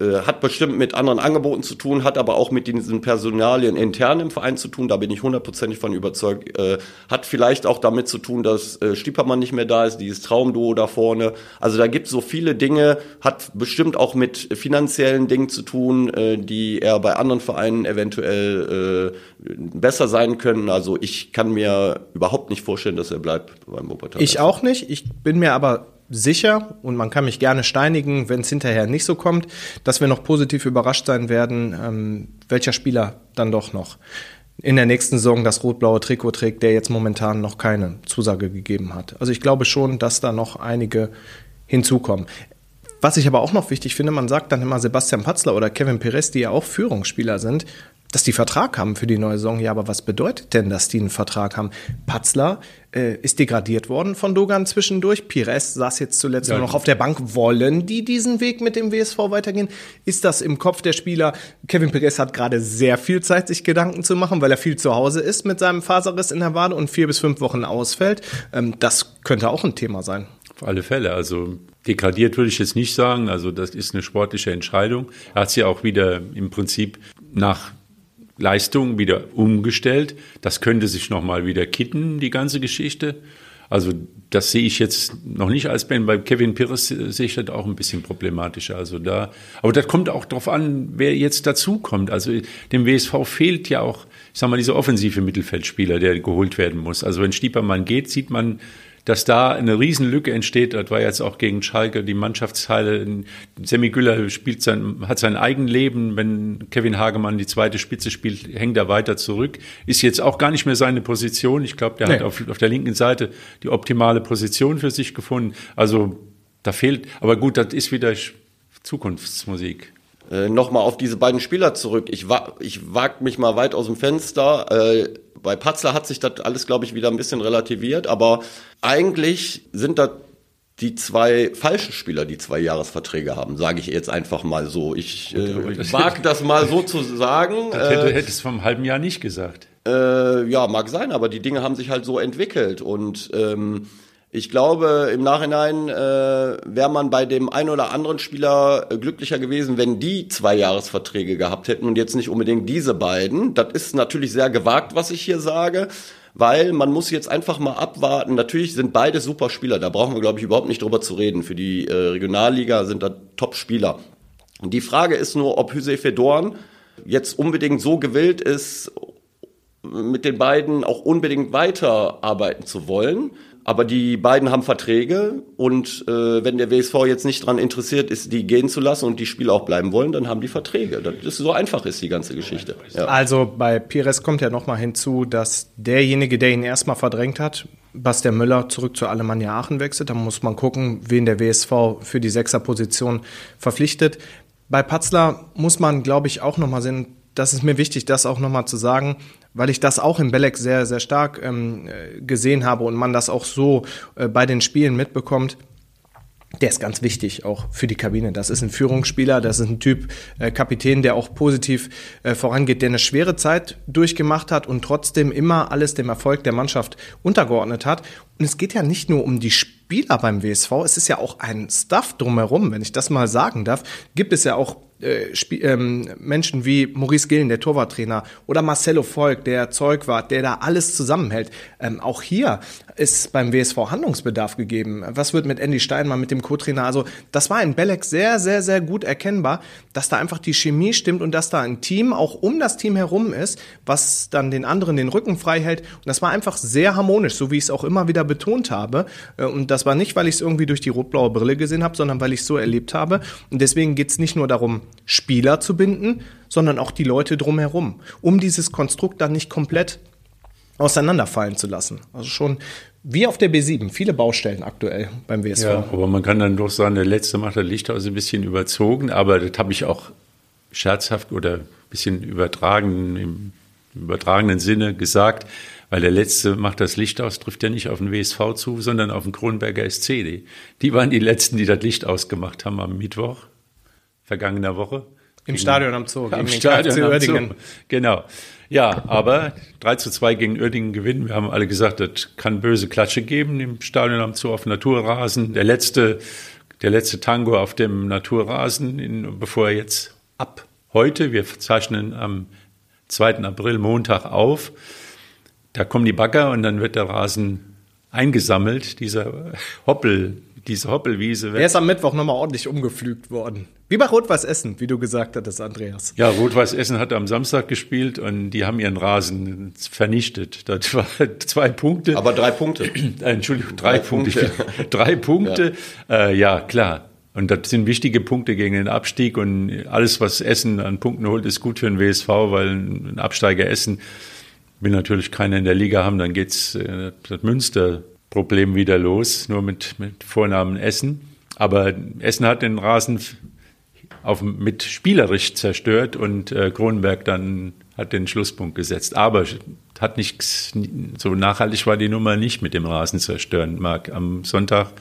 hat bestimmt mit anderen Angeboten zu tun, hat aber auch mit diesen Personalien intern im Verein zu tun, da bin ich hundertprozentig von überzeugt. Äh, hat vielleicht auch damit zu tun, dass äh, Stiepermann nicht mehr da ist, dieses Traumduo da vorne. Also da gibt es so viele Dinge, hat bestimmt auch mit finanziellen Dingen zu tun, äh, die er bei anderen Vereinen eventuell äh, besser sein können. Also ich kann mir überhaupt nicht vorstellen, dass er bleibt beim Wuppertal. Ich auch nicht. Ich bin mir aber sicher und man kann mich gerne steinigen, wenn es hinterher nicht so kommt, dass wir noch positiv überrascht sein werden, ähm, welcher Spieler dann doch noch in der nächsten Saison das rot-blaue Trikot trägt, der jetzt momentan noch keine Zusage gegeben hat. Also ich glaube schon, dass da noch einige hinzukommen. Was ich aber auch noch wichtig finde, man sagt dann immer Sebastian Patzler oder Kevin Perez, die ja auch Führungsspieler sind, dass die Vertrag haben für die neue Saison. Ja, aber was bedeutet denn, dass die einen Vertrag haben? Patzler äh, ist degradiert worden von Dogan zwischendurch. Pires saß jetzt zuletzt ja, nur noch auf der Bank. Wollen die diesen Weg mit dem WSV weitergehen? Ist das im Kopf der Spieler? Kevin Pires hat gerade sehr viel Zeit, sich Gedanken zu machen, weil er viel zu Hause ist mit seinem Faserriss in der Wade und vier bis fünf Wochen ausfällt. Ähm, das könnte auch ein Thema sein. Auf alle Fälle. Also degradiert würde ich jetzt nicht sagen. Also das ist eine sportliche Entscheidung. Er hat sie auch wieder im Prinzip nach Leistung wieder umgestellt. Das könnte sich nochmal wieder kitten, die ganze Geschichte. Also das sehe ich jetzt noch nicht als Ben. Bei Kevin Pires sehe ich das auch ein bisschen problematischer. Also da, aber das kommt auch darauf an, wer jetzt dazukommt. Also dem WSV fehlt ja auch, ich sag mal, dieser offensive Mittelfeldspieler, der geholt werden muss. Also wenn Stiepermann geht, sieht man dass da eine Riesenlücke entsteht. Das war jetzt auch gegen Schalke die Mannschaftsteile. Semi Güller spielt sein, hat sein Eigenleben. Wenn Kevin Hagemann die zweite Spitze spielt, hängt er weiter zurück. Ist jetzt auch gar nicht mehr seine Position. Ich glaube, der nee. hat auf, auf der linken Seite die optimale Position für sich gefunden. Also da fehlt, aber gut, das ist wieder Zukunftsmusik. Äh, Nochmal auf diese beiden Spieler zurück. Ich, wa ich wag mich mal weit aus dem Fenster. Äh, bei Patzler hat sich das alles, glaube ich, wieder ein bisschen relativiert, aber eigentlich sind das die zwei falschen Spieler, die zwei Jahresverträge haben, sage ich jetzt einfach mal so. Ich äh, [LAUGHS] wage das mal so zu sagen. [LAUGHS] Das hätte, äh, hättest du vom halben Jahr nicht gesagt. Äh, ja, mag sein, aber die Dinge haben sich halt so entwickelt und ähm, ich glaube, im Nachhinein äh, wäre man bei dem einen oder anderen Spieler äh, glücklicher gewesen, wenn die zwei Jahresverträge gehabt hätten und jetzt nicht unbedingt diese beiden. Das ist natürlich sehr gewagt, was ich hier sage, weil man muss jetzt einfach mal abwarten. Natürlich sind beide super Spieler, da brauchen wir, glaube ich, überhaupt nicht drüber zu reden. Für die äh, Regionalliga sind da Top-Spieler. Die Frage ist nur, ob Hüse Fedorn jetzt unbedingt so gewillt ist, mit den beiden auch unbedingt weiterarbeiten zu wollen aber die beiden haben Verträge und äh, wenn der WSV jetzt nicht daran interessiert ist, die gehen zu lassen und die Spieler auch bleiben wollen, dann haben die Verträge. Das ist so einfach ist die ganze Geschichte. Ja. Also bei Pires kommt ja nochmal hinzu, dass derjenige, der ihn erstmal verdrängt hat, Bastian Müller zurück zu Alemannia Aachen wechselt. Da muss man gucken, wen der WSV für die Sechserposition verpflichtet. Bei Patzler muss man, glaube ich, auch nochmal sehen, das ist mir wichtig, das auch nochmal zu sagen, weil ich das auch in Belek sehr, sehr stark ähm, äh, gesehen habe und man das auch so äh, bei den Spielen mitbekommt. Der ist ganz wichtig auch für die Kabine. Das ist ein Führungsspieler, das ist ein Typ äh, Kapitän, der auch positiv äh, vorangeht, der eine schwere Zeit durchgemacht hat und trotzdem immer alles dem Erfolg der Mannschaft untergeordnet hat. Und es geht ja nicht nur um die Spieler beim WSV, es ist ja auch ein Stuff drumherum, wenn ich das mal sagen darf, gibt es ja auch äh, ähm, Menschen wie Maurice Gillen, der Torwarttrainer, oder Marcelo Volk, der Zeugwart, der da alles zusammenhält. Ähm, auch hier ist beim WSV Handlungsbedarf gegeben. Was wird mit Andy Steinmann, mit dem Co-Trainer? Also das war in Belek sehr, sehr, sehr gut erkennbar, dass da einfach die Chemie stimmt und dass da ein Team auch um das Team herum ist, was dann den anderen den Rücken frei hält. Und das war einfach sehr harmonisch, so wie ich es auch immer wieder betont habe. Äh, und das war nicht, weil ich es irgendwie durch die rot-blaue Brille gesehen habe, sondern weil ich es so erlebt habe. Und deswegen geht es nicht nur darum, Spieler zu binden, sondern auch die Leute drumherum, um dieses Konstrukt dann nicht komplett auseinanderfallen zu lassen. Also schon Wie auf der B7, viele Baustellen aktuell beim WSV. Ja, aber man kann dann doch sagen, der letzte macht das Licht aus ein bisschen überzogen, aber das habe ich auch scherzhaft oder ein bisschen übertragen, im übertragenen Sinne gesagt, weil der letzte macht das Licht aus, trifft ja nicht auf den WSV zu, sondern auf den Kronberger SC. Die, die waren die letzten, die das Licht ausgemacht haben am Mittwoch, vergangener Woche. Im Stadion am Zoo, [LAUGHS] [LAUGHS] am Stadion am Zoo. Genau. Ja, aber 3 zu 2 gegen Uerdingen gewinnen. Wir haben alle gesagt, das kann böse Klatsche geben im Stadion am Zoo auf Naturrasen. Der letzte, der letzte Tango auf dem Naturrasen, in, bevor er jetzt ab heute, wir zeichnen am 2. April Montag auf, da kommen die Bagger und dann wird der Rasen eingesammelt, dieser Hoppel, diese Hoppelwiese. Er ist am Mittwoch nochmal ordentlich umgepflügt worden. Wie bei Rot-Weiß Essen, wie du gesagt hattest, Andreas. Ja, Rot-Weiß Essen hat am Samstag gespielt und die haben ihren Rasen vernichtet. Das war [LAUGHS] zwei Punkte. Aber drei Punkte. [CLEARS THROAT] Entschuldigung, drei, drei Punkte. Punkte. [LAUGHS] drei Punkte. Ja. Äh, ja, klar. Und das sind wichtige Punkte gegen den Abstieg und alles, was Essen an Punkten holt, ist gut für den WSV, weil ein Absteiger Essen will natürlich keiner in der Liga haben, dann geht's äh, das Münster-Problem wieder los, nur mit, mit Vornamen Essen. Aber Essen hat den Rasen auf, mit spielerisch zerstört und äh, Kronenberg dann hat den Schlusspunkt gesetzt. Aber hat nichts, so nachhaltig war die Nummer nicht mit dem Rasen zerstören. Marc, am Sonntag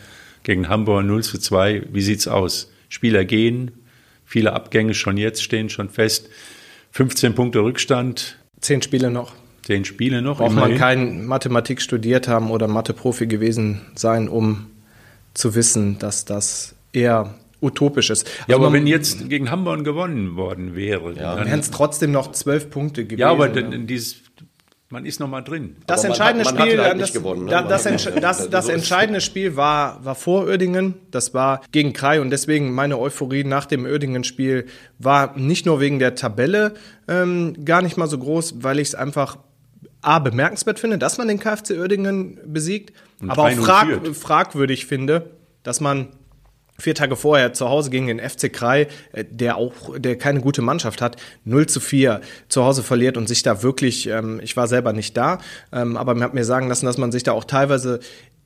gegen Hamburg 0 zu 2. Wie sieht's aus? Spieler gehen, viele Abgänge schon jetzt stehen schon fest. 15 Punkte Rückstand. Zehn Spiele noch. Zehn Spiele noch. Braucht man kein Mathematik studiert haben oder Mathe-Profi gewesen sein, um zu wissen, dass das eher utopisch ist. Ja, also aber wenn jetzt gegen Hamburg gewonnen worden wäre, ja, dann wären es trotzdem noch zwölf Punkte gewesen. Ja, aber denn, dieses man ist noch mal drin. Das entscheidende hat, Spiel, halt das, gewonnen, ne? das, das, das, das entscheidende Spiel war, war vor Uerdingen. Das war gegen Krai und deswegen meine Euphorie nach dem Uerdingen-Spiel war nicht nur wegen der Tabelle ähm, gar nicht mal so groß, weil ich es einfach A, bemerkenswert finde, dass man den KfC Uerdingen besiegt, und aber auch frag, fragwürdig finde, dass man vier Tage vorher zu Hause gegen den FC Krai, äh, der auch, der keine gute Mannschaft hat, 0 zu 4 zu Hause verliert und sich da wirklich, ähm, ich war selber nicht da, ähm, aber man hat mir sagen lassen, dass man sich da auch teilweise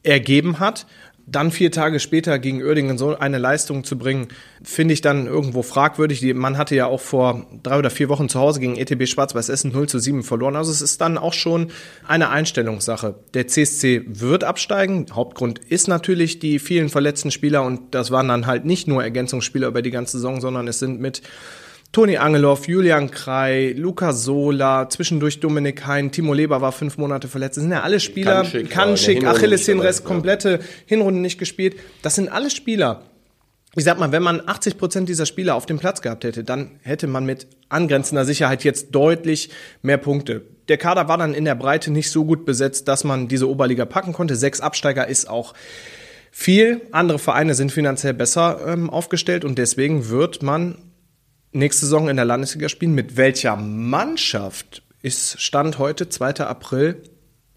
ergeben hat dann vier Tage später gegen Uerdingen so eine Leistung zu bringen, finde ich dann irgendwo fragwürdig. Man hatte ja auch vor drei oder vier Wochen zu Hause gegen ETB Schwarz-Weiß Essen 0 zu 7 verloren. Also es ist dann auch schon eine Einstellungssache. Der CSC wird absteigen. Hauptgrund ist natürlich die vielen verletzten Spieler und das waren dann halt nicht nur Ergänzungsspieler über die ganze Saison, sondern es sind mit Toni Angelow, Julian Krei, Luca Sola, zwischendurch Dominik Hein, Timo Leber war fünf Monate verletzt. Das sind ja alle Spieler, Kanschik, Kanschik Achilles komplette Hinrunde nicht gespielt. Das sind alle Spieler. Ich sag mal, wenn man 80 Prozent dieser Spieler auf dem Platz gehabt hätte, dann hätte man mit angrenzender Sicherheit jetzt deutlich mehr Punkte. Der Kader war dann in der Breite nicht so gut besetzt, dass man diese Oberliga packen konnte. Sechs Absteiger ist auch viel. Andere Vereine sind finanziell besser ähm, aufgestellt und deswegen wird man nächste Saison in der Landesliga spielen. Mit welcher Mannschaft ist Stand heute, 2. April,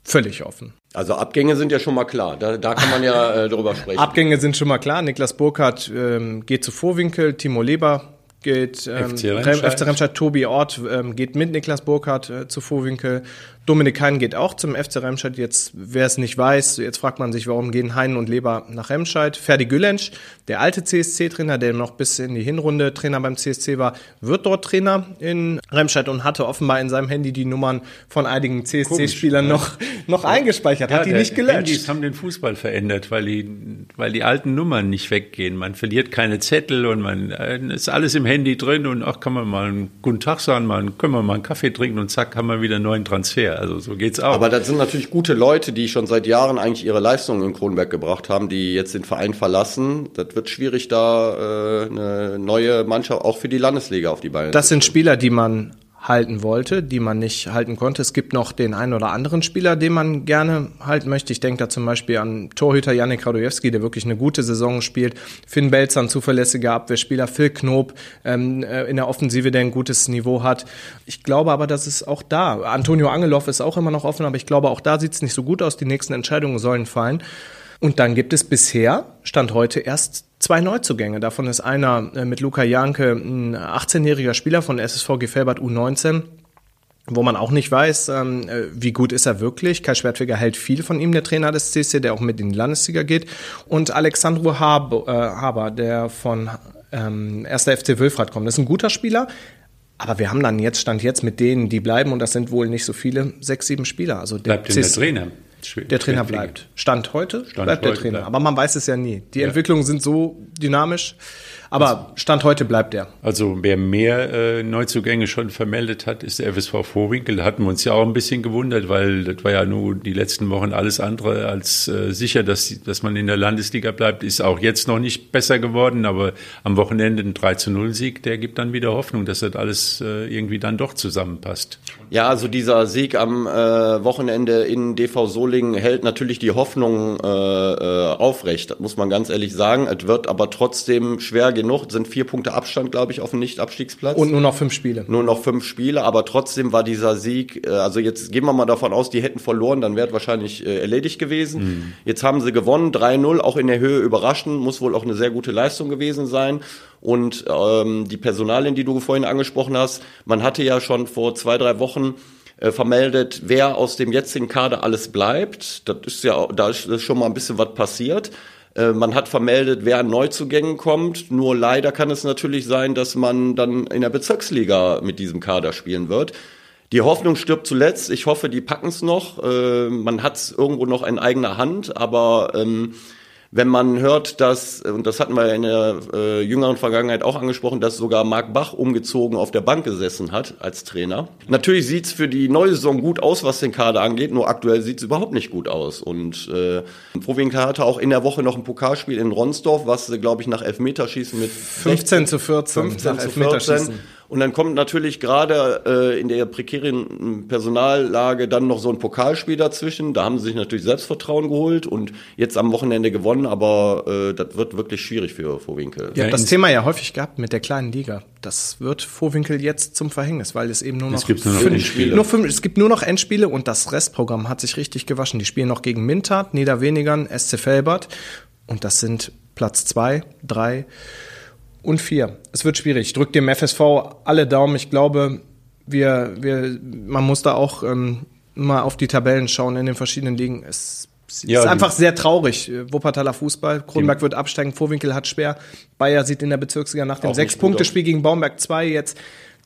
völlig offen. Also Abgänge sind ja schon mal klar. Da, da kann man ja äh, [LAUGHS] drüber sprechen. Abgänge sind schon mal klar. Niklas Burkhardt ähm, geht zu Vorwinkel, Timo Leber geht ähm, FC Remscheid. Tobi Ort ähm, geht mit Niklas Burkhardt äh, zu Vorwinkel. Dominik Hein geht auch zum FC Remscheid. Jetzt, wer es nicht weiß, jetzt fragt man sich, warum gehen Hein und Leber nach Remscheid. Ferdi Gülensch, der alte CSC-Trainer, der noch bis in die Hinrunde Trainer beim CSC war, wird dort Trainer in Remscheid und hatte offenbar in seinem Handy die Nummern von einigen CSC-Spielern noch, noch ja. eingespeichert, ja, hat die nicht gelöscht. Handys haben den Fußball verändert, weil die, weil die alten Nummern nicht weggehen. Man verliert keine Zettel und man äh, ist alles im Handy drin und ach, kann man mal einen guten Tag sagen, mal, können wir mal einen Kaffee trinken und zack, haben wir wieder einen neuen Transfer. Also so geht's auch. Aber das sind natürlich gute Leute, die schon seit Jahren eigentlich ihre Leistungen in Kronberg gebracht haben, die jetzt den Verein verlassen. Das wird schwierig, da äh, eine neue Mannschaft auch für die Landesliga auf die Beine. Das sind Spieler, die man halten wollte, die man nicht halten konnte. Es gibt noch den einen oder anderen Spieler, den man gerne halten möchte. Ich denke da zum Beispiel an Torhüter Janik Radojewski, der wirklich eine gute Saison spielt. Finn Belzer, ein zuverlässiger Abwehrspieler. Phil Knob ähm, äh, in der Offensive, der ein gutes Niveau hat. Ich glaube aber, dass es auch da, Antonio Angeloff ist auch immer noch offen, aber ich glaube, auch da sieht es nicht so gut aus. Die nächsten Entscheidungen sollen fallen. Und dann gibt es bisher, Stand heute, erst zwei Neuzugänge. Davon ist einer äh, mit Luca Janke, ein 18-jähriger Spieler von SSV Gefelbert U19. wo man auch nicht weiß, ähm, äh, wie gut ist er wirklich. Kai Schwertfeger hält viel von ihm, der Trainer des CC, der auch mit in die Landesliga geht. Und Alexandro Haber, äh, Haber der von ähm, 1. FC Wilfrat kommt. Das ist ein guter Spieler. Aber wir haben dann jetzt, Stand jetzt mit denen, die bleiben, und das sind wohl nicht so viele, sechs, sieben Spieler. Also der, Bleibt der Trainer? Der Trainer bleibt. Stand heute Stand bleibt heute der Trainer. Bleibt. Aber man weiß es ja nie. Die ja. Entwicklungen sind so dynamisch. Aber also, Stand heute bleibt er. Also wer mehr äh, Neuzugänge schon vermeldet hat, ist der FSV Vorwinkel. Da hatten wir uns ja auch ein bisschen gewundert, weil das war ja nur die letzten Wochen alles andere als äh, sicher, dass, dass man in der Landesliga bleibt. Ist auch jetzt noch nicht besser geworden, aber am Wochenende ein 3 zu 0 Sieg, der gibt dann wieder Hoffnung, dass das alles äh, irgendwie dann doch zusammenpasst. Ja, also dieser Sieg am äh, Wochenende in DV Solingen hält natürlich die Hoffnung äh, äh, aufrecht, das muss man ganz ehrlich sagen. Es wird aber trotzdem schwer genug, sind vier Punkte Abstand, glaube ich, auf dem Nicht-Abstiegsplatz. Und nur noch fünf Spiele. Nur noch fünf Spiele, aber trotzdem war dieser Sieg, äh, also jetzt gehen wir mal davon aus, die hätten verloren, dann wäre wahrscheinlich äh, erledigt gewesen. Mhm. Jetzt haben sie gewonnen, 3-0, auch in der Höhe überraschend, muss wohl auch eine sehr gute Leistung gewesen sein. Und ähm, die Personalien, die du vorhin angesprochen hast, man hatte ja schon vor zwei, drei Wochen äh, vermeldet, wer aus dem jetzigen Kader alles bleibt. Das ist ja, da ist schon mal ein bisschen was passiert. Äh, man hat vermeldet, wer an Neuzugängen kommt. Nur leider kann es natürlich sein, dass man dann in der Bezirksliga mit diesem Kader spielen wird. Die Hoffnung stirbt zuletzt. Ich hoffe, die packen es noch. Äh, man hat es irgendwo noch in eigener Hand, aber ähm, wenn man hört, dass, und das hatten wir in der äh, jüngeren Vergangenheit auch angesprochen, dass sogar Marc Bach umgezogen auf der Bank gesessen hat als Trainer. Natürlich sieht's für die neue Saison gut aus, was den Kader angeht, nur aktuell sieht's überhaupt nicht gut aus. Und äh, Provinkel hatte auch in der Woche noch ein Pokalspiel in Ronsdorf, was, glaube ich, nach Elfmeterschießen mit 15 zu 14. 15 zu 14 und dann kommt natürlich gerade äh, in der prekären Personallage dann noch so ein Pokalspiel dazwischen. Da haben sie sich natürlich Selbstvertrauen geholt und jetzt am Wochenende gewonnen, aber äh, das wird wirklich schwierig für Vorwinkel. Ja, das Thema ja häufig gehabt mit der kleinen Liga. Das wird Vorwinkel jetzt zum Verhängnis, weil es eben nur noch, es gibt nur noch fünf Spiele. Nur fünf, es gibt nur noch Endspiele und das Restprogramm hat sich richtig gewaschen. Die spielen noch gegen Mintat, Niederwenigern, SC Felbert und das sind Platz zwei, drei und vier. Es wird schwierig. Ich drücke dem FSV alle Daumen. Ich glaube, wir, wir, man muss da auch ähm, mal auf die Tabellen schauen in den verschiedenen Ligen. Es, es ja, ist einfach sehr traurig. Wuppertaler Fußball. Kronberg wird absteigen. Vorwinkel hat schwer. Bayer sieht in der Bezirksliga nach dem Sechs-Punkte-Spiel gegen Baumberg 2 jetzt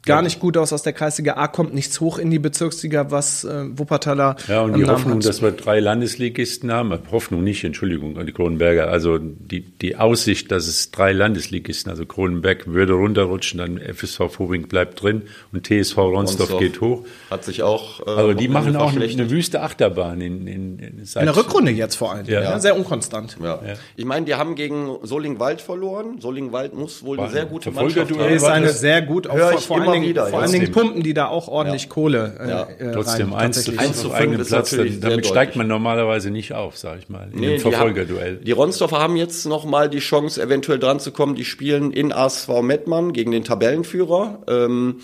gar ja. nicht gut aus aus der Kreisliga A, kommt nichts hoch in die Bezirksliga, was äh, Wuppertaler. Ja, und die Hoffnung, hat. dass wir drei Landesligisten haben, Hoffnung nicht, Entschuldigung, die Kronenberger, also die, die Aussicht, dass es drei Landesligisten, also Kronenberg würde runterrutschen, dann FSV Vorwing bleibt drin und TSV Ronsdorf geht hoch. Hat sich auch. Äh, also die machen auch eine wüste Achterbahn in, in, in, seit in der Rückrunde jetzt vor allem. Ja. ja sehr unkonstant. Ja. ja. Ich meine, die haben gegen Solingwald verloren. Solingwald muss wohl War eine sehr gute Mannschaft haben. Ist eine sehr gut, auch vor, vor allen Dingen, wieder. Vor allen Dingen pumpen die da auch ordentlich ja. Kohle. Äh, ja. Äh, Trotzdem rein, 1 zu 5 auf eigenen Platz, dann, damit steigt man normalerweise nicht auf, sag ich mal, in nee, dem Verfolgerduell. Die, die Ronsdorfer haben jetzt noch mal die Chance, eventuell dran zu kommen. Die spielen in ASV Mettmann gegen den Tabellenführer. Ähm,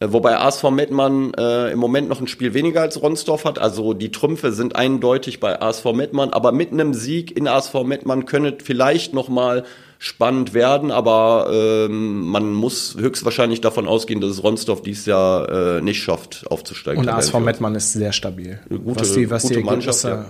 äh, Wobei ASV Mettmann äh, im Moment noch ein Spiel weniger als Ronsdorf hat. Also die Trümpfe sind eindeutig bei ASV Mettmann. Aber mit einem Sieg in ASV Mettmann könnte vielleicht noch mal spannend werden, aber ähm, man muss höchstwahrscheinlich davon ausgehen, dass es Ronsdorf dies Jahr äh, nicht schafft, aufzusteigen. Und ASV Mettmann ist sehr stabil. Gute, was die, was gute die Mannschaft, ja.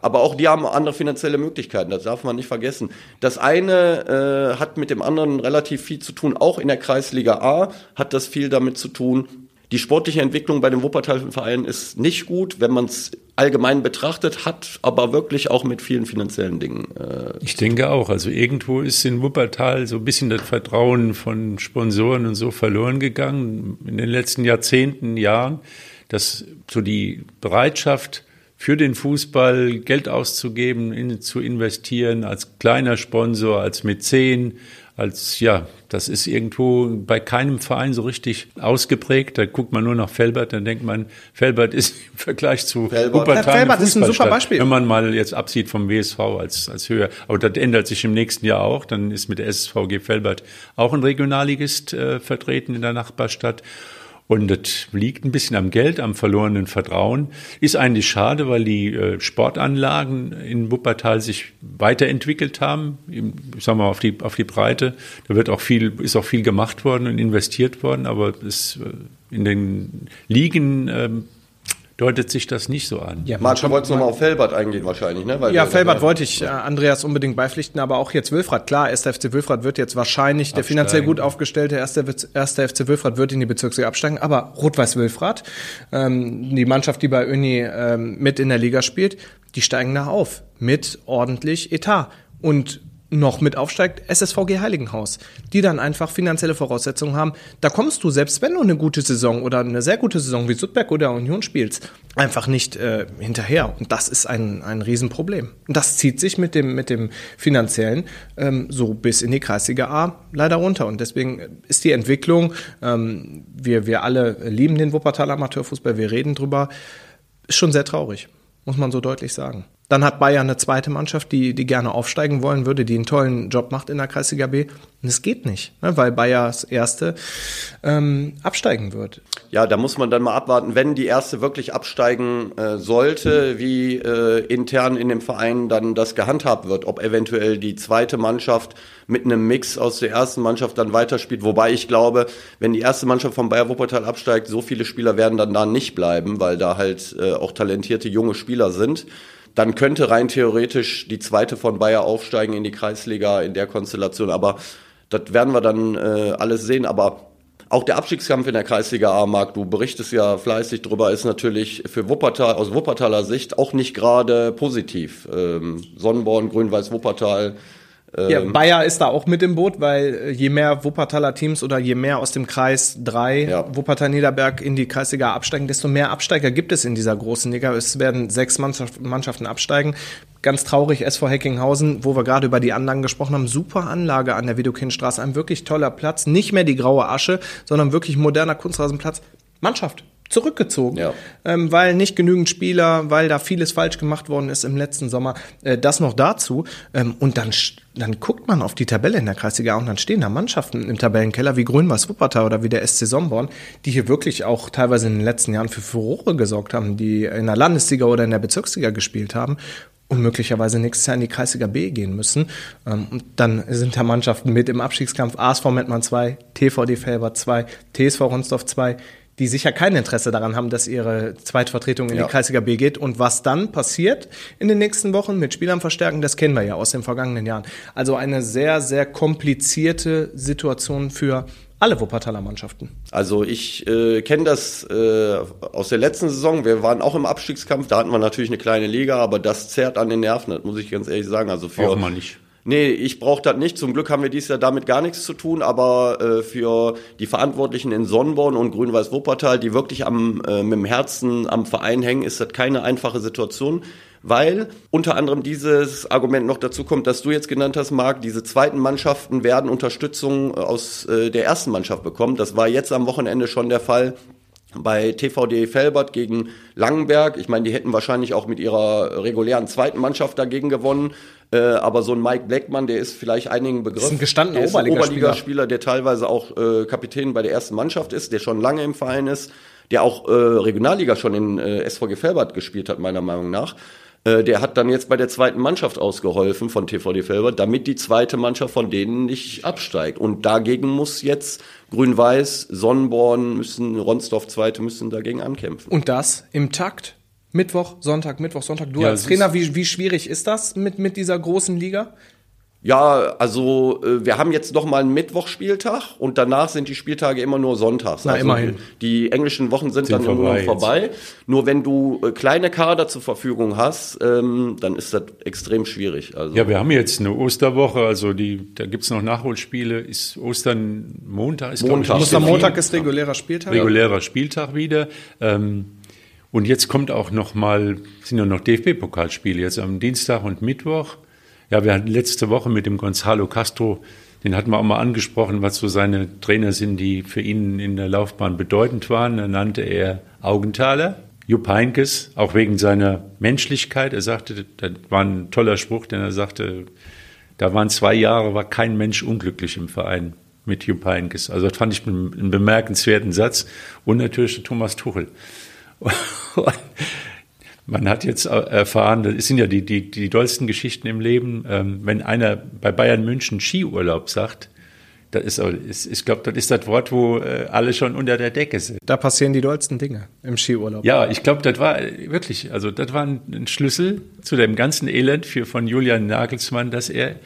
Aber auch die haben andere finanzielle Möglichkeiten, das darf man nicht vergessen. Das eine äh, hat mit dem anderen relativ viel zu tun, auch in der Kreisliga A hat das viel damit zu tun, die sportliche Entwicklung bei den Wuppertalischen Vereinen ist nicht gut, wenn man es allgemein betrachtet, hat aber wirklich auch mit vielen finanziellen Dingen. Äh, ich denke auch. Also irgendwo ist in Wuppertal so ein bisschen das Vertrauen von Sponsoren und so verloren gegangen in den letzten Jahrzehnten, Jahren, dass so die Bereitschaft für den Fußball Geld auszugeben, in, zu investieren als kleiner Sponsor, als Mäzen, als, ja, das ist irgendwo bei keinem Verein so richtig ausgeprägt. Da guckt man nur nach Felbert, dann denkt man, Felbert ist [LAUGHS] im Vergleich zu Felbert, Wuppertal Felbert ist ein super Beispiel. Wenn man mal jetzt absieht vom WSV als, als höher. Aber das ändert sich im nächsten Jahr auch. Dann ist mit der SSVG Felbert auch ein Regionalligist äh, vertreten in der Nachbarstadt. Und das liegt ein bisschen am Geld, am verlorenen Vertrauen. Ist eigentlich schade, weil die äh, Sportanlagen in Wuppertal sich weiterentwickelt haben. Ich sag mal, auf die, auf die Breite. Da wird auch viel, ist auch viel gemacht worden und investiert worden, aber es äh, in den Ligen ähm, deutet sich das nicht so an. Ja, Marc, du wolltest nochmal auf Felbert eingehen wahrscheinlich, ne? Weil ja, Felbert wollte ich äh, Andreas unbedingt beipflichten, aber auch jetzt Wilfrat. Klar, 1. FC Wilfrat wird jetzt wahrscheinlich absteigen. der finanziell gut aufgestellte 1. 1. FC Wilfrat wird in die Bezirksliga absteigen, aber Rot-Weiß Wilfrat, ähm, die Mannschaft, die bei Uni ähm, mit in der Liga spielt, die steigen da auf mit ordentlich Etat. Und noch mit aufsteigt, SSVG Heiligenhaus, die dann einfach finanzielle Voraussetzungen haben. Da kommst du, selbst wenn du eine gute Saison oder eine sehr gute Saison wie Südberg oder Union spielst, einfach nicht äh, hinterher. Und das ist ein, ein Riesenproblem. Und das zieht sich mit dem, mit dem finanziellen ähm, so bis in die Kreisliga A leider runter. Und deswegen ist die Entwicklung, ähm, wir, wir alle lieben den Wuppertaler Amateurfußball, wir reden drüber, schon sehr traurig, muss man so deutlich sagen. Dann hat Bayern eine zweite Mannschaft, die, die gerne aufsteigen wollen würde, die einen tollen Job macht in der Kreisliga B. Und es geht nicht, ne, weil Bayers Erste ähm, absteigen wird. Ja, da muss man dann mal abwarten, wenn die Erste wirklich absteigen äh, sollte, wie äh, intern in dem Verein dann das gehandhabt wird. Ob eventuell die zweite Mannschaft mit einem Mix aus der ersten Mannschaft dann weiterspielt. Wobei ich glaube, wenn die erste Mannschaft von Bayer Wuppertal absteigt, so viele Spieler werden dann da nicht bleiben, weil da halt äh, auch talentierte junge Spieler sind dann könnte rein theoretisch die zweite von Bayer aufsteigen in die Kreisliga in der Konstellation. Aber das werden wir dann äh, alles sehen. Aber auch der Abstiegskampf in der Kreisliga A, Marc, du berichtest ja fleißig drüber, ist natürlich für Wuppertal, aus Wuppertaler Sicht auch nicht gerade positiv. Ähm, Sonnenborn, Grün-Weiß Wuppertal ja, ähm, Bayer ist da auch mit im Boot, weil äh, je mehr Wuppertaler Teams oder je mehr aus dem Kreis 3 ja. Wuppertal-Niederberg in die Kreisliga absteigen, desto mehr Absteiger gibt es in dieser großen Liga. Es werden sechs Mannschaften absteigen. Ganz traurig, SV Heckinghausen, wo wir gerade über die Anlagen gesprochen haben. Super Anlage an der Widokindstraße, ein wirklich toller Platz. Nicht mehr die graue Asche, sondern wirklich moderner Kunstrasenplatz. Mannschaft, zurückgezogen, ja. ähm, weil nicht genügend Spieler, weil da vieles falsch gemacht worden ist im letzten Sommer. Äh, das noch dazu. Ähm, und dann, dann guckt man auf die Tabelle in der Kreisliga und dann stehen da Mannschaften im Tabellenkeller wie Grün-Weiß Wuppertal oder wie der SC Somborn, die hier wirklich auch teilweise in den letzten Jahren für Furore gesorgt haben, die in der Landesliga oder in der Bezirksliga gespielt haben und möglicherweise nächstes Jahr in die Kreisliga B gehen müssen. Ähm, und dann sind da Mannschaften mit im Abstiegskampf ASV Mettmann 2, TVD Felber 2, TSV Ronsdorf 2, die sicher kein Interesse daran haben, dass ihre Zweitvertretung in ja. die Kreisliga B geht. Und was dann passiert in den nächsten Wochen mit Spielern verstärken, das kennen wir ja aus den vergangenen Jahren. Also eine sehr, sehr komplizierte Situation für alle Wuppertaler Mannschaften. Also ich äh, kenne das äh, aus der letzten Saison. Wir waren auch im Abstiegskampf. Da hatten wir natürlich eine kleine Liga, aber das zerrt an den Nerven. Das muss ich ganz ehrlich sagen. Also für Braucht man nicht. Nee, ich brauche das nicht. Zum Glück haben wir dieses Jahr damit gar nichts zu tun, aber äh, für die Verantwortlichen in Sonnenborn und Grün-Weiß Wuppertal, die wirklich am, äh, mit dem Herzen am Verein hängen, ist das keine einfache Situation, weil unter anderem dieses Argument noch dazu kommt, dass du jetzt genannt hast, Marc, diese zweiten Mannschaften werden Unterstützung aus äh, der ersten Mannschaft bekommen. Das war jetzt am Wochenende schon der Fall bei TVD Felbert gegen Langenberg. Ich meine, die hätten wahrscheinlich auch mit ihrer regulären zweiten Mannschaft dagegen gewonnen. Äh, aber so ein Mike Blackman, der ist vielleicht einigen Begriff. Das ist ein gestandener Oberligaspieler. Oberligaspieler, der teilweise auch äh, Kapitän bei der ersten Mannschaft ist, der schon lange im Verein ist, der auch äh, Regionalliga schon in äh, SVG Felbert gespielt hat, meiner Meinung nach. Äh, der hat dann jetzt bei der zweiten Mannschaft ausgeholfen von TVD Felbert, damit die zweite Mannschaft von denen nicht absteigt. Und dagegen muss jetzt Grün-Weiß, Sonnenborn müssen, Ronsdorf Zweite müssen dagegen ankämpfen. Und das im Takt Mittwoch, Sonntag, Mittwoch, Sonntag. Du ja, als Trainer, wie, wie schwierig ist das mit, mit dieser großen Liga? Ja, also äh, wir haben jetzt noch mal einen Mittwochspieltag und danach sind die Spieltage immer nur sonntags. Na, also immerhin. Die englischen Wochen sind, sind dann vorbei immer vorbei. Nur wenn du äh, kleine Kader zur Verfügung hast, ähm, dann ist das extrem schwierig. Also ja, wir haben jetzt eine Osterwoche, also die, da gibt's noch Nachholspiele. Ist Ostern Montag? Ist, Montag. Ostermontag ist regulärer Spieltag. Regulärer Spieltag wieder. Ähm, und jetzt kommt auch noch mal, sind ja noch DFB-Pokalspiele jetzt am Dienstag und Mittwoch. Ja, wir hatten letzte Woche mit dem Gonzalo Castro, den hatten wir auch mal angesprochen, was so seine Trainer sind, die für ihn in der Laufbahn bedeutend waren. Da nannte er Augenthaler, Jupp Heinkes, auch wegen seiner Menschlichkeit. Er sagte, das war ein toller Spruch, denn er sagte, da waren zwei Jahre, war kein Mensch unglücklich im Verein mit Jupp Heinkes. Also das fand ich einen bemerkenswerten Satz. Und natürlich Thomas Tuchel. [LAUGHS] Man hat jetzt erfahren, das sind ja die, die, die dollsten Geschichten im Leben, ähm, wenn einer bei Bayern München Skiurlaub sagt, Das ist, ist ich glaube, das ist das Wort, wo äh, alle schon unter der Decke sind. Da passieren die dollsten Dinge im Skiurlaub. Ja, ich glaube, das war wirklich, also das war ein Schlüssel zu dem ganzen Elend für, von Julian Nagelsmann, dass er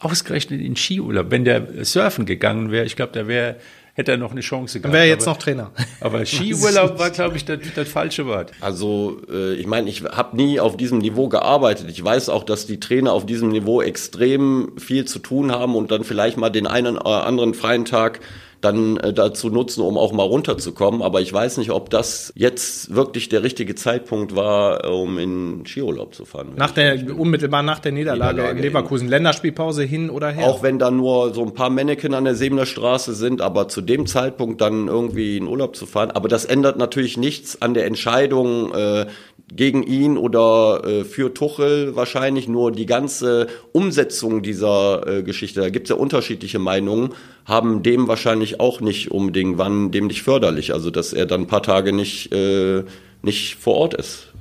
ausgerechnet in Skiurlaub, wenn der surfen gegangen wäre, ich glaube, da wäre hätte er noch eine Chance gehabt. Wäre jetzt aber, noch Trainer. Aber [LAUGHS] Skiurlaub war, glaube ich, das, das, falsche Wort. Also äh, ich meine, ich habe nie auf diesem Niveau gearbeitet. Ich weiß auch, dass die Trainer auf diesem Niveau extrem viel zu tun haben und dann vielleicht mal den einen oder anderen freien Tag dann äh, dazu nutzen, um auch mal runterzukommen. Aber ich weiß nicht, ob das jetzt wirklich der richtige Zeitpunkt war, um in Skiurlaub zu fahren. Nach der, unmittelbar nach der Niederlage, Niederlage in Leverkusen. Länderspielpause hin oder her? Auch wenn da nur so ein paar Mannequin an der Sebener Straße sind, aber zu dem Zeitpunkt dann irgendwie in Urlaub zu fahren. Aber das ändert natürlich nichts an der Entscheidung, äh, gegen ihn oder äh, für Tuchel wahrscheinlich nur die ganze Umsetzung dieser äh, Geschichte, da gibt es ja unterschiedliche Meinungen, haben dem wahrscheinlich auch nicht unbedingt, wann dem nicht förderlich, also dass er dann ein paar Tage nicht, äh, nicht vor Ort ist.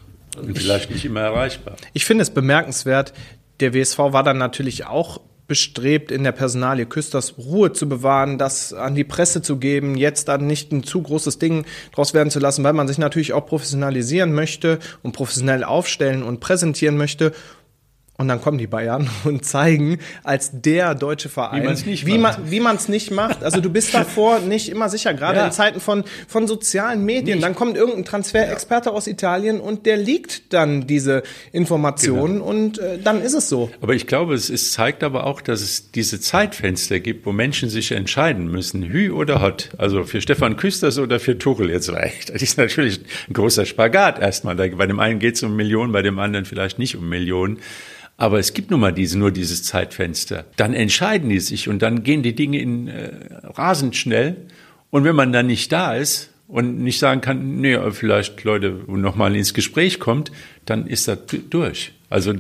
Und vielleicht nicht immer erreichbar. Ich finde es bemerkenswert, der WSV war dann natürlich auch bestrebt, in der Personalie Küsters Ruhe zu bewahren, das an die Presse zu geben, jetzt dann nicht ein zu großes Ding draus werden zu lassen, weil man sich natürlich auch professionalisieren möchte und professionell aufstellen und präsentieren möchte. Und dann kommen die Bayern [LAUGHS] und zeigen als der deutsche Verein, wie, man's nicht wie man wie man es nicht macht. Also du bist davor [LAUGHS] nicht immer sicher, gerade ja. in Zeiten von von sozialen Medien. Nicht. Dann kommt irgendein Transferexperte ja. aus Italien und der liegt dann diese Informationen genau. und äh, dann ist es so. Aber ich glaube, es, es zeigt aber auch, dass es diese Zeitfenster gibt, wo Menschen sich entscheiden müssen, Hü oder Hot. Also für Stefan Küsters oder für Tuchel jetzt reicht. Das ist natürlich ein großer Spagat erstmal. Bei dem einen geht es um Millionen, bei dem anderen vielleicht nicht um Millionen. Aber es gibt nun mal diese, nur dieses Zeitfenster. Dann entscheiden die sich und dann gehen die Dinge in, äh, rasend schnell. Und wenn man dann nicht da ist und nicht sagen kann, nee, vielleicht Leute nochmal ins Gespräch kommt, dann ist das durch. Also,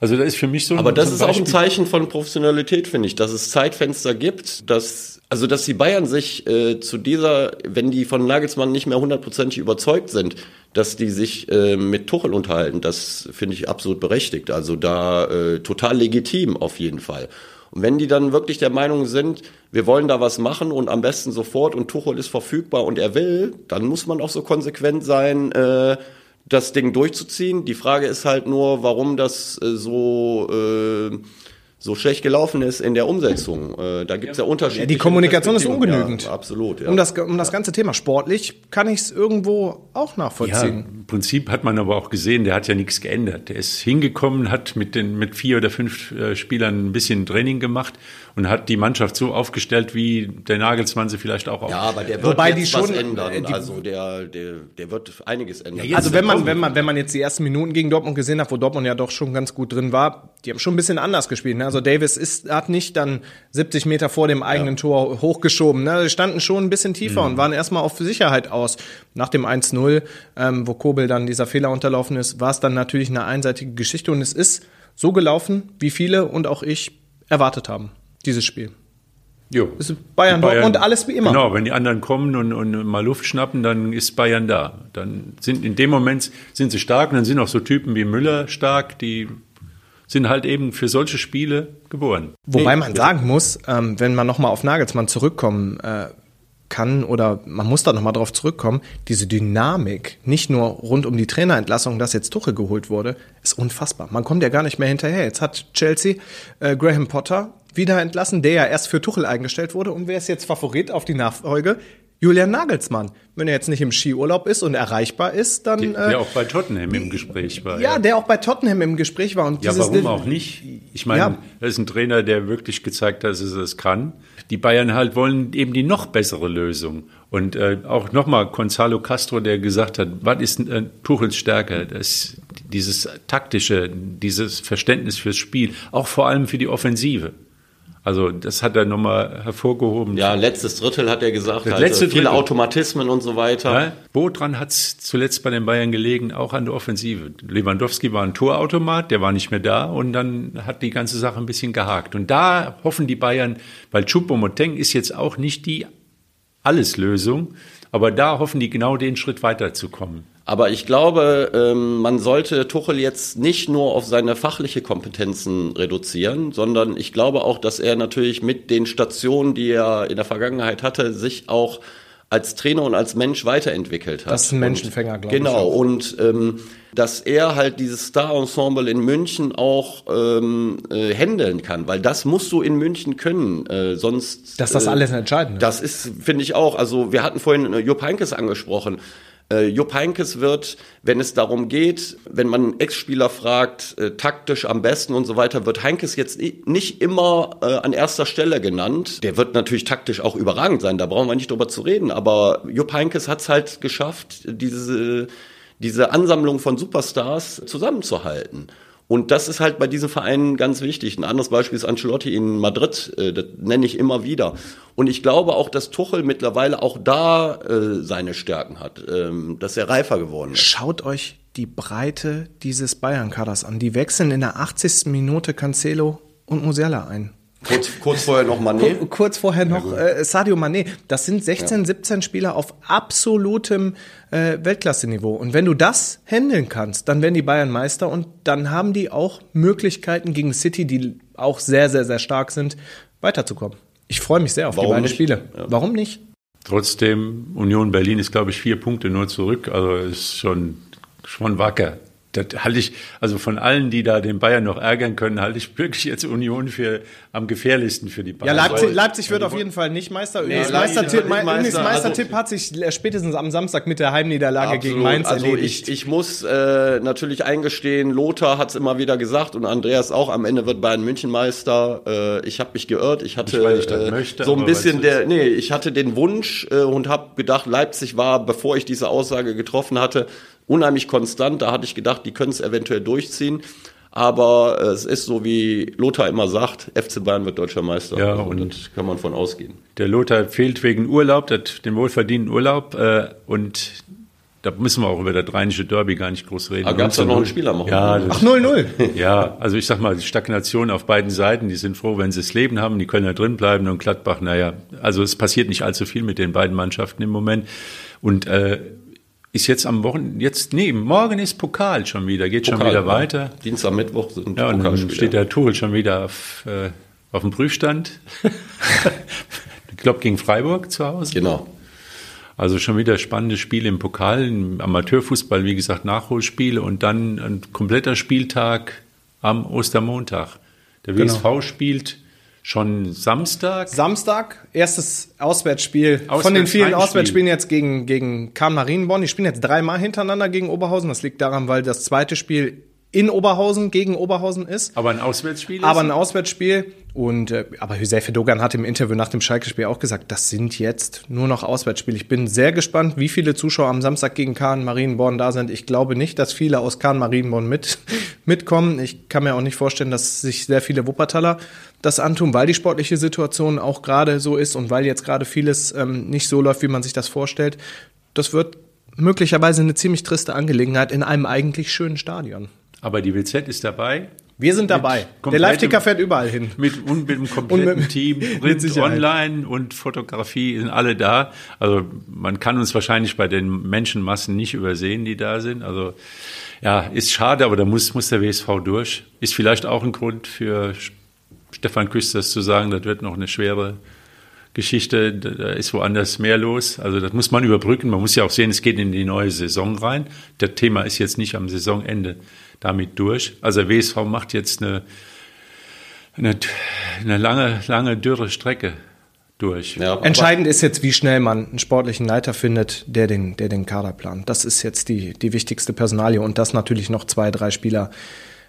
also das ist für mich so. Aber das ist Beispiel. auch ein Zeichen von Professionalität, finde ich, dass es Zeitfenster gibt, dass also dass die Bayern sich äh, zu dieser, wenn die von Nagelsmann nicht mehr hundertprozentig überzeugt sind, dass die sich äh, mit Tuchel unterhalten, das finde ich absolut berechtigt. Also da äh, total legitim auf jeden Fall. Und wenn die dann wirklich der Meinung sind, wir wollen da was machen und am besten sofort und Tuchel ist verfügbar und er will, dann muss man auch so konsequent sein, äh, das Ding durchzuziehen. Die Frage ist halt nur, warum das äh, so äh, so schlecht gelaufen ist in der Umsetzung. Äh, da gibt es ja, ja Unterschiede. Ja, die Kommunikation ist ungenügend. Ja, absolut. Ja. Um, das, um das ganze Thema sportlich kann ich es irgendwo auch nachvollziehen. Ja, Im Prinzip hat man aber auch gesehen, der hat ja nichts geändert. Der ist hingekommen, hat mit, den, mit vier oder fünf äh, Spielern ein bisschen Training gemacht und hat die Mannschaft so aufgestellt, wie der Nagelsmann sie vielleicht auch Ja, aber der wird Wobei jetzt die schon, was ändern. Äh, die, also der, der, der wird einiges ändern. also wenn man, wenn man, wenn man jetzt die ersten Minuten gegen Dortmund gesehen hat, wo Dortmund ja doch schon ganz gut drin war, die haben schon ein bisschen anders gespielt. Ne? Also Davis ist, hat nicht dann 70 Meter vor dem eigenen ja. Tor hochgeschoben. Ne? Die standen schon ein bisschen tiefer mhm. und waren erstmal auf Sicherheit aus. Nach dem 1-0, ähm, wo Kobel dann dieser Fehler unterlaufen ist, war es dann natürlich eine einseitige Geschichte und es ist so gelaufen, wie viele und auch ich erwartet haben, dieses Spiel. Jo. ist Bayern, Bayern und alles wie immer. Genau, wenn die anderen kommen und, und mal Luft schnappen, dann ist Bayern da. Dann sind in dem Moment sind sie stark und dann sind auch so Typen wie Müller stark, die sind halt eben für solche Spiele geboren. Wobei nee, man sagen muss, ähm, wenn man nochmal auf Nagelsmann zurückkommen äh, kann oder man muss da nochmal drauf zurückkommen, diese Dynamik, nicht nur rund um die Trainerentlassung, dass jetzt Tuchel geholt wurde, ist unfassbar. Man kommt ja gar nicht mehr hinterher. Jetzt hat Chelsea äh, Graham Potter wieder entlassen, der ja erst für Tuchel eingestellt wurde. Und wer ist jetzt Favorit auf die Nachfolge? Julian Nagelsmann. Wenn er jetzt nicht im Skiurlaub ist und erreichbar ist, dann. Der, der äh, auch bei Tottenham im Gespräch war. Ja, ja, der auch bei Tottenham im Gespräch war. Und ja, warum auch nicht? Ich meine, ja. er ist ein Trainer, der wirklich gezeigt hat, dass er es kann. Die Bayern halt wollen eben die noch bessere Lösung. Und äh, auch nochmal Gonzalo Castro, der gesagt hat, was ist äh, Tuchels Stärke? Das, dieses taktische, dieses Verständnis fürs Spiel, auch vor allem für die Offensive. Also das hat er nochmal hervorgehoben. Ja, letztes Drittel hat er gesagt, das also letzte viele Drittel. Automatismen und so weiter. Ja, wo dran hat es zuletzt bei den Bayern gelegen? Auch an der Offensive. Lewandowski war ein Torautomat, der war nicht mehr da und dann hat die ganze Sache ein bisschen gehakt. Und da hoffen die Bayern, weil Choupo-Moteng ist jetzt auch nicht die Alleslösung, aber da hoffen die genau den Schritt weiterzukommen. Aber ich glaube, ähm, man sollte Tuchel jetzt nicht nur auf seine fachliche Kompetenzen reduzieren, sondern ich glaube auch, dass er natürlich mit den Stationen, die er in der Vergangenheit hatte, sich auch als Trainer und als Mensch weiterentwickelt hat. Das ist ein Menschenfänger, glaube genau, ich. Genau, und ähm, dass er halt dieses Star-Ensemble in München auch ähm, äh, handeln kann, weil das musst du in München können, äh, sonst... Dass das äh, alles entscheidend ist. Das ist, finde ich auch, also wir hatten vorhin äh, Jupp Heynckes angesprochen, äh, Jupp Heynckes wird, wenn es darum geht, wenn man Ex-Spieler fragt, äh, taktisch am besten und so weiter, wird Heinkes jetzt nicht immer äh, an erster Stelle genannt. Der wird natürlich taktisch auch überragend sein, da brauchen wir nicht drüber zu reden. Aber Jupp Heynckes hat es halt geschafft, diese, diese Ansammlung von Superstars zusammenzuhalten. Und das ist halt bei diesen Vereinen ganz wichtig. Ein anderes Beispiel ist Ancelotti in Madrid, äh, das nenne ich immer wieder. Und ich glaube auch, dass Tuchel mittlerweile auch da äh, seine Stärken hat, ähm, dass er reifer geworden ist. Schaut euch die Breite dieses Bayern-Kaders an. Die wechseln in der 80. Minute Cancelo und Musiala ein. Kurz, kurz vorher noch Mané. Kurz vorher noch äh, Sadio Mané. Das sind 16, ja. 17 Spieler auf absolutem äh, Weltklasse-Niveau. Und wenn du das handeln kannst, dann werden die Bayern Meister und dann haben die auch Möglichkeiten gegen City, die auch sehr, sehr, sehr stark sind, weiterzukommen. Ich freue mich sehr auf Warum die beiden nicht? Spiele. Ja. Warum nicht? Trotzdem, Union Berlin ist, glaube ich, vier Punkte nur zurück. Also ist schon, schon wacker das halte ich, also von allen, die da den Bayern noch ärgern können, halte ich wirklich jetzt Union für am gefährlichsten für die Bayern. Ja, Leipzig, Leipzig wird auf jeden Fall nicht Meister. Nee, Übrigens, Meistertipp, Meister, Meistertipp also, hat sich spätestens am Samstag mit der Heimniederlage absolut, gegen Mainz also erledigt. Ich, ich muss äh, natürlich eingestehen, Lothar hat es immer wieder gesagt und Andreas auch, am Ende wird Bayern München Meister. Äh, ich habe mich geirrt. Ich hatte ich äh, möchte, so ein bisschen der, nee, ich hatte den Wunsch äh, und habe gedacht, Leipzig war, bevor ich diese Aussage getroffen hatte, unheimlich konstant. Da hatte ich gedacht, die können es eventuell durchziehen. Aber es ist so, wie Lothar immer sagt, FC Bayern wird deutscher Meister. Ja, also, und kann man von ausgehen. Der Lothar fehlt wegen Urlaub, den wohlverdienten Urlaub. Äh, und da müssen wir auch über das rheinische Derby gar nicht groß reden. Aber gab es da noch einen Spieler machen? Ja, Ach, 0-0. [LAUGHS] Ja, also ich sag mal, die Stagnation auf beiden Seiten, die sind froh, wenn sie das Leben haben, die können da drin bleiben und Gladbach, naja, also es passiert nicht allzu viel mit den beiden Mannschaften im Moment. Und äh, ist jetzt am Wochenende, jetzt, nee, morgen ist Pokal schon wieder, geht Pokal, schon wieder weiter. Dienstag, Mittwoch sind Ja, und dann steht der Tuchel schon wieder auf, äh, auf dem Prüfstand. [LAUGHS] ich glaube, gegen Freiburg zu Hause. Genau. Also schon wieder spannende Spiele im Pokal, im Amateurfußball, wie gesagt, Nachholspiele und dann ein kompletter Spieltag am Ostermontag. Der WSV genau. spielt schon Samstag? Samstag, erstes Auswärtsspiel Auswärts von den vielen Auswärtsspielen jetzt gegen, gegen Kahn Marienborn. Die spielen jetzt dreimal hintereinander gegen Oberhausen. Das liegt daran, weil das zweite Spiel in Oberhausen gegen Oberhausen ist. Aber ein Auswärtsspiel ist? Aber ein Auswärtsspiel. Und, äh, aber Hüseyin Dogan hat im Interview nach dem Schalke-Spiel auch gesagt, das sind jetzt nur noch Auswärtsspiele. Ich bin sehr gespannt, wie viele Zuschauer am Samstag gegen Kahn Marienborn da sind. Ich glaube nicht, dass viele aus Kahn Marienborn mit, [LAUGHS] mitkommen. Ich kann mir auch nicht vorstellen, dass sich sehr viele Wuppertaler das antun, weil die sportliche Situation auch gerade so ist und weil jetzt gerade vieles ähm, nicht so läuft, wie man sich das vorstellt. Das wird möglicherweise eine ziemlich triste Angelegenheit in einem eigentlich schönen Stadion. Aber die WZ ist dabei. Wir sind dabei. Der Live-Ticker fährt überall hin. Mit, mit einem kompletten mit, Team, Print, Online und Fotografie sind alle da. Also man kann uns wahrscheinlich bei den Menschenmassen nicht übersehen, die da sind. Also ja, ist schade, aber da muss, muss der WSV durch. Ist vielleicht auch ein Grund für Stefan Küsters zu sagen, das wird noch eine schwere Geschichte, da ist woanders mehr los. Also das muss man überbrücken. Man muss ja auch sehen, es geht in die neue Saison rein. Das Thema ist jetzt nicht am Saisonende damit durch. Also WSV macht jetzt eine, eine, eine lange, lange dürre Strecke durch. Ja, Entscheidend ist jetzt, wie schnell man einen sportlichen Leiter findet, der den, der den Kader plant. Das ist jetzt die, die wichtigste Personalie und das natürlich noch zwei, drei Spieler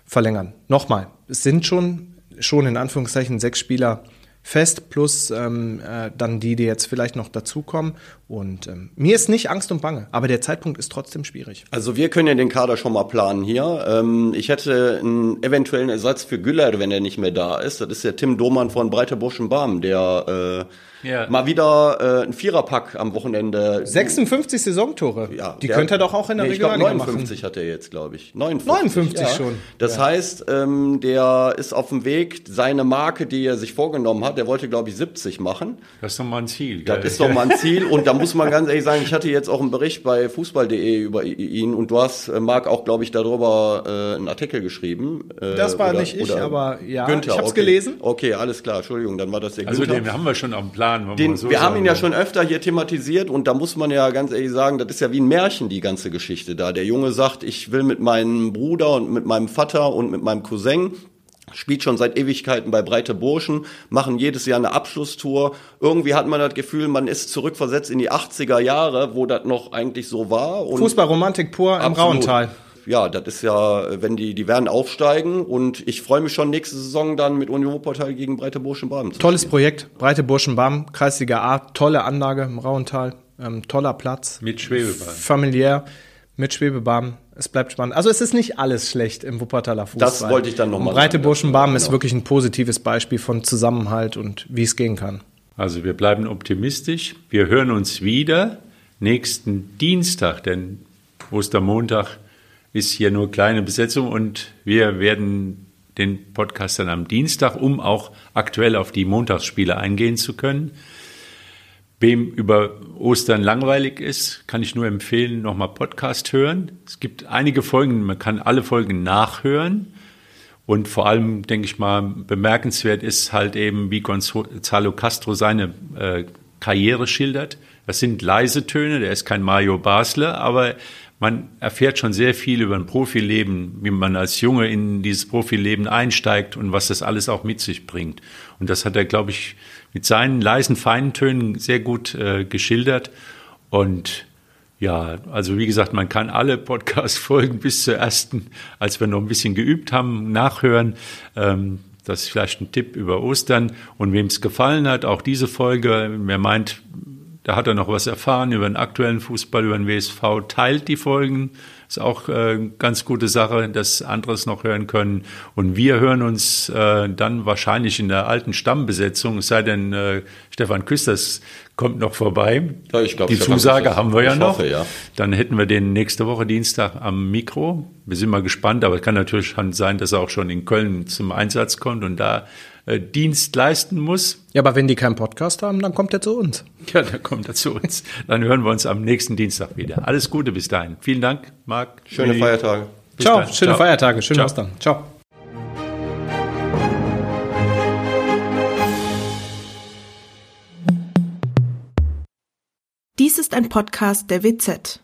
verlängern. Nochmal, es sind schon, schon in Anführungszeichen sechs Spieler fest, plus ähm, äh, dann die, die jetzt vielleicht noch dazukommen. Und ähm, mir ist nicht Angst und Bange, aber der Zeitpunkt ist trotzdem schwierig. Also wir können ja den Kader schon mal planen hier. Ähm, ich hätte einen eventuellen Ersatz für Güller, wenn er nicht mehr da ist. Das ist der Tim Domann von Breiter Barm, der äh, ja. Mal wieder äh, ein Viererpack am Wochenende. 56 Saisontore. Ja, die der, könnte er doch auch in der nee, Regionalliga 59 machen. hat er jetzt, glaube ich. 59, 59 ja. schon. Das ja. heißt, ähm, der ist auf dem Weg, seine Marke, die er sich vorgenommen hat, der wollte, glaube ich, 70 machen. Das ist doch mal ein Ziel. Das ist doch mal ein [LAUGHS] Ziel. Und da muss man ganz ehrlich sagen, ich hatte jetzt auch einen Bericht bei fußball.de über ihn und du hast, äh, Marc, auch, glaube ich, darüber äh, einen Artikel geschrieben. Äh, das war oder, nicht ich, aber ja, Günther, ich habe es okay. gelesen. Okay, alles klar, Entschuldigung, dann war das der also Günther. Also den haben wir schon am Plan. Den, wir, so wir haben ihn ja schon öfter hier thematisiert und da muss man ja ganz ehrlich sagen, das ist ja wie ein Märchen, die ganze Geschichte da. Der Junge sagt, ich will mit meinem Bruder und mit meinem Vater und mit meinem Cousin spielt schon seit Ewigkeiten bei Breite Burschen, machen jedes Jahr eine Abschlusstour. Irgendwie hat man das Gefühl, man ist zurückversetzt in die 80er Jahre, wo das noch eigentlich so war. Fußballromantik pur im Rauental. Ja, das ist ja, wenn die, die werden aufsteigen und ich freue mich schon nächste Saison dann mit Union Wuppertal gegen Breite Burschen-Baden. Tolles spielen. Projekt, Breite Burschen-Baden, Kreisliga A, tolle Anlage im Rauental, ähm, toller Platz. Mit Schwebebahn. Familiär, mit Schwebebahn es bleibt spannend. Also es ist nicht alles schlecht im Wuppertaler Fußball. Das wollte ich dann nochmal sagen. Breite Burschenbarm genau. ist wirklich ein positives Beispiel von Zusammenhalt und wie es gehen kann. Also wir bleiben optimistisch. Wir hören uns wieder nächsten Dienstag, denn Ostermontag ist hier nur kleine Besetzung und wir werden den Podcast dann am Dienstag, um auch aktuell auf die Montagsspiele eingehen zu können. Wem über Ostern langweilig ist, kann ich nur empfehlen, nochmal Podcast hören. Es gibt einige Folgen, man kann alle Folgen nachhören. Und vor allem, denke ich mal, bemerkenswert ist halt eben, wie Gonzalo Castro seine äh, Karriere schildert. Das sind leise Töne, der ist kein Mario Basler, aber man erfährt schon sehr viel über ein Profileben, wie man als Junge in dieses Profileben einsteigt und was das alles auch mit sich bringt. Und das hat er, glaube ich, mit seinen leisen, feinen Tönen sehr gut äh, geschildert. Und ja, also wie gesagt, man kann alle Podcast-Folgen [LAUGHS] bis zur ersten, als wir noch ein bisschen geübt haben, nachhören. Ähm, das ist vielleicht ein Tipp über Ostern. Und wem es gefallen hat, auch diese Folge, wer meint, da hat er noch was erfahren über den aktuellen Fußball, über den WSV, teilt die Folgen. Ist auch äh, ganz gute Sache, dass andere es noch hören können. Und wir hören uns äh, dann wahrscheinlich in der alten Stammbesetzung, es sei denn, äh, Stefan Küsters kommt noch vorbei. Ja, ich glaub, die Stefan Zusage Küsters, haben wir ja noch. Hoffe, ja. Dann hätten wir den nächste Woche Dienstag am Mikro. Wir sind mal gespannt, aber es kann natürlich sein, dass er auch schon in Köln zum Einsatz kommt und da äh, Dienst leisten muss. Ja, aber wenn die keinen Podcast haben, dann kommt er zu uns. Ja, dann kommt er zu uns. Dann hören wir uns am nächsten Dienstag wieder. Alles Gute bis dahin. Vielen Dank, Marc. Schöne Willi. Feiertage. Bis Ciao, dann. schöne Ciao. Feiertage. Schönen Ostern. Ciao. Dies ist ein Podcast der WZ.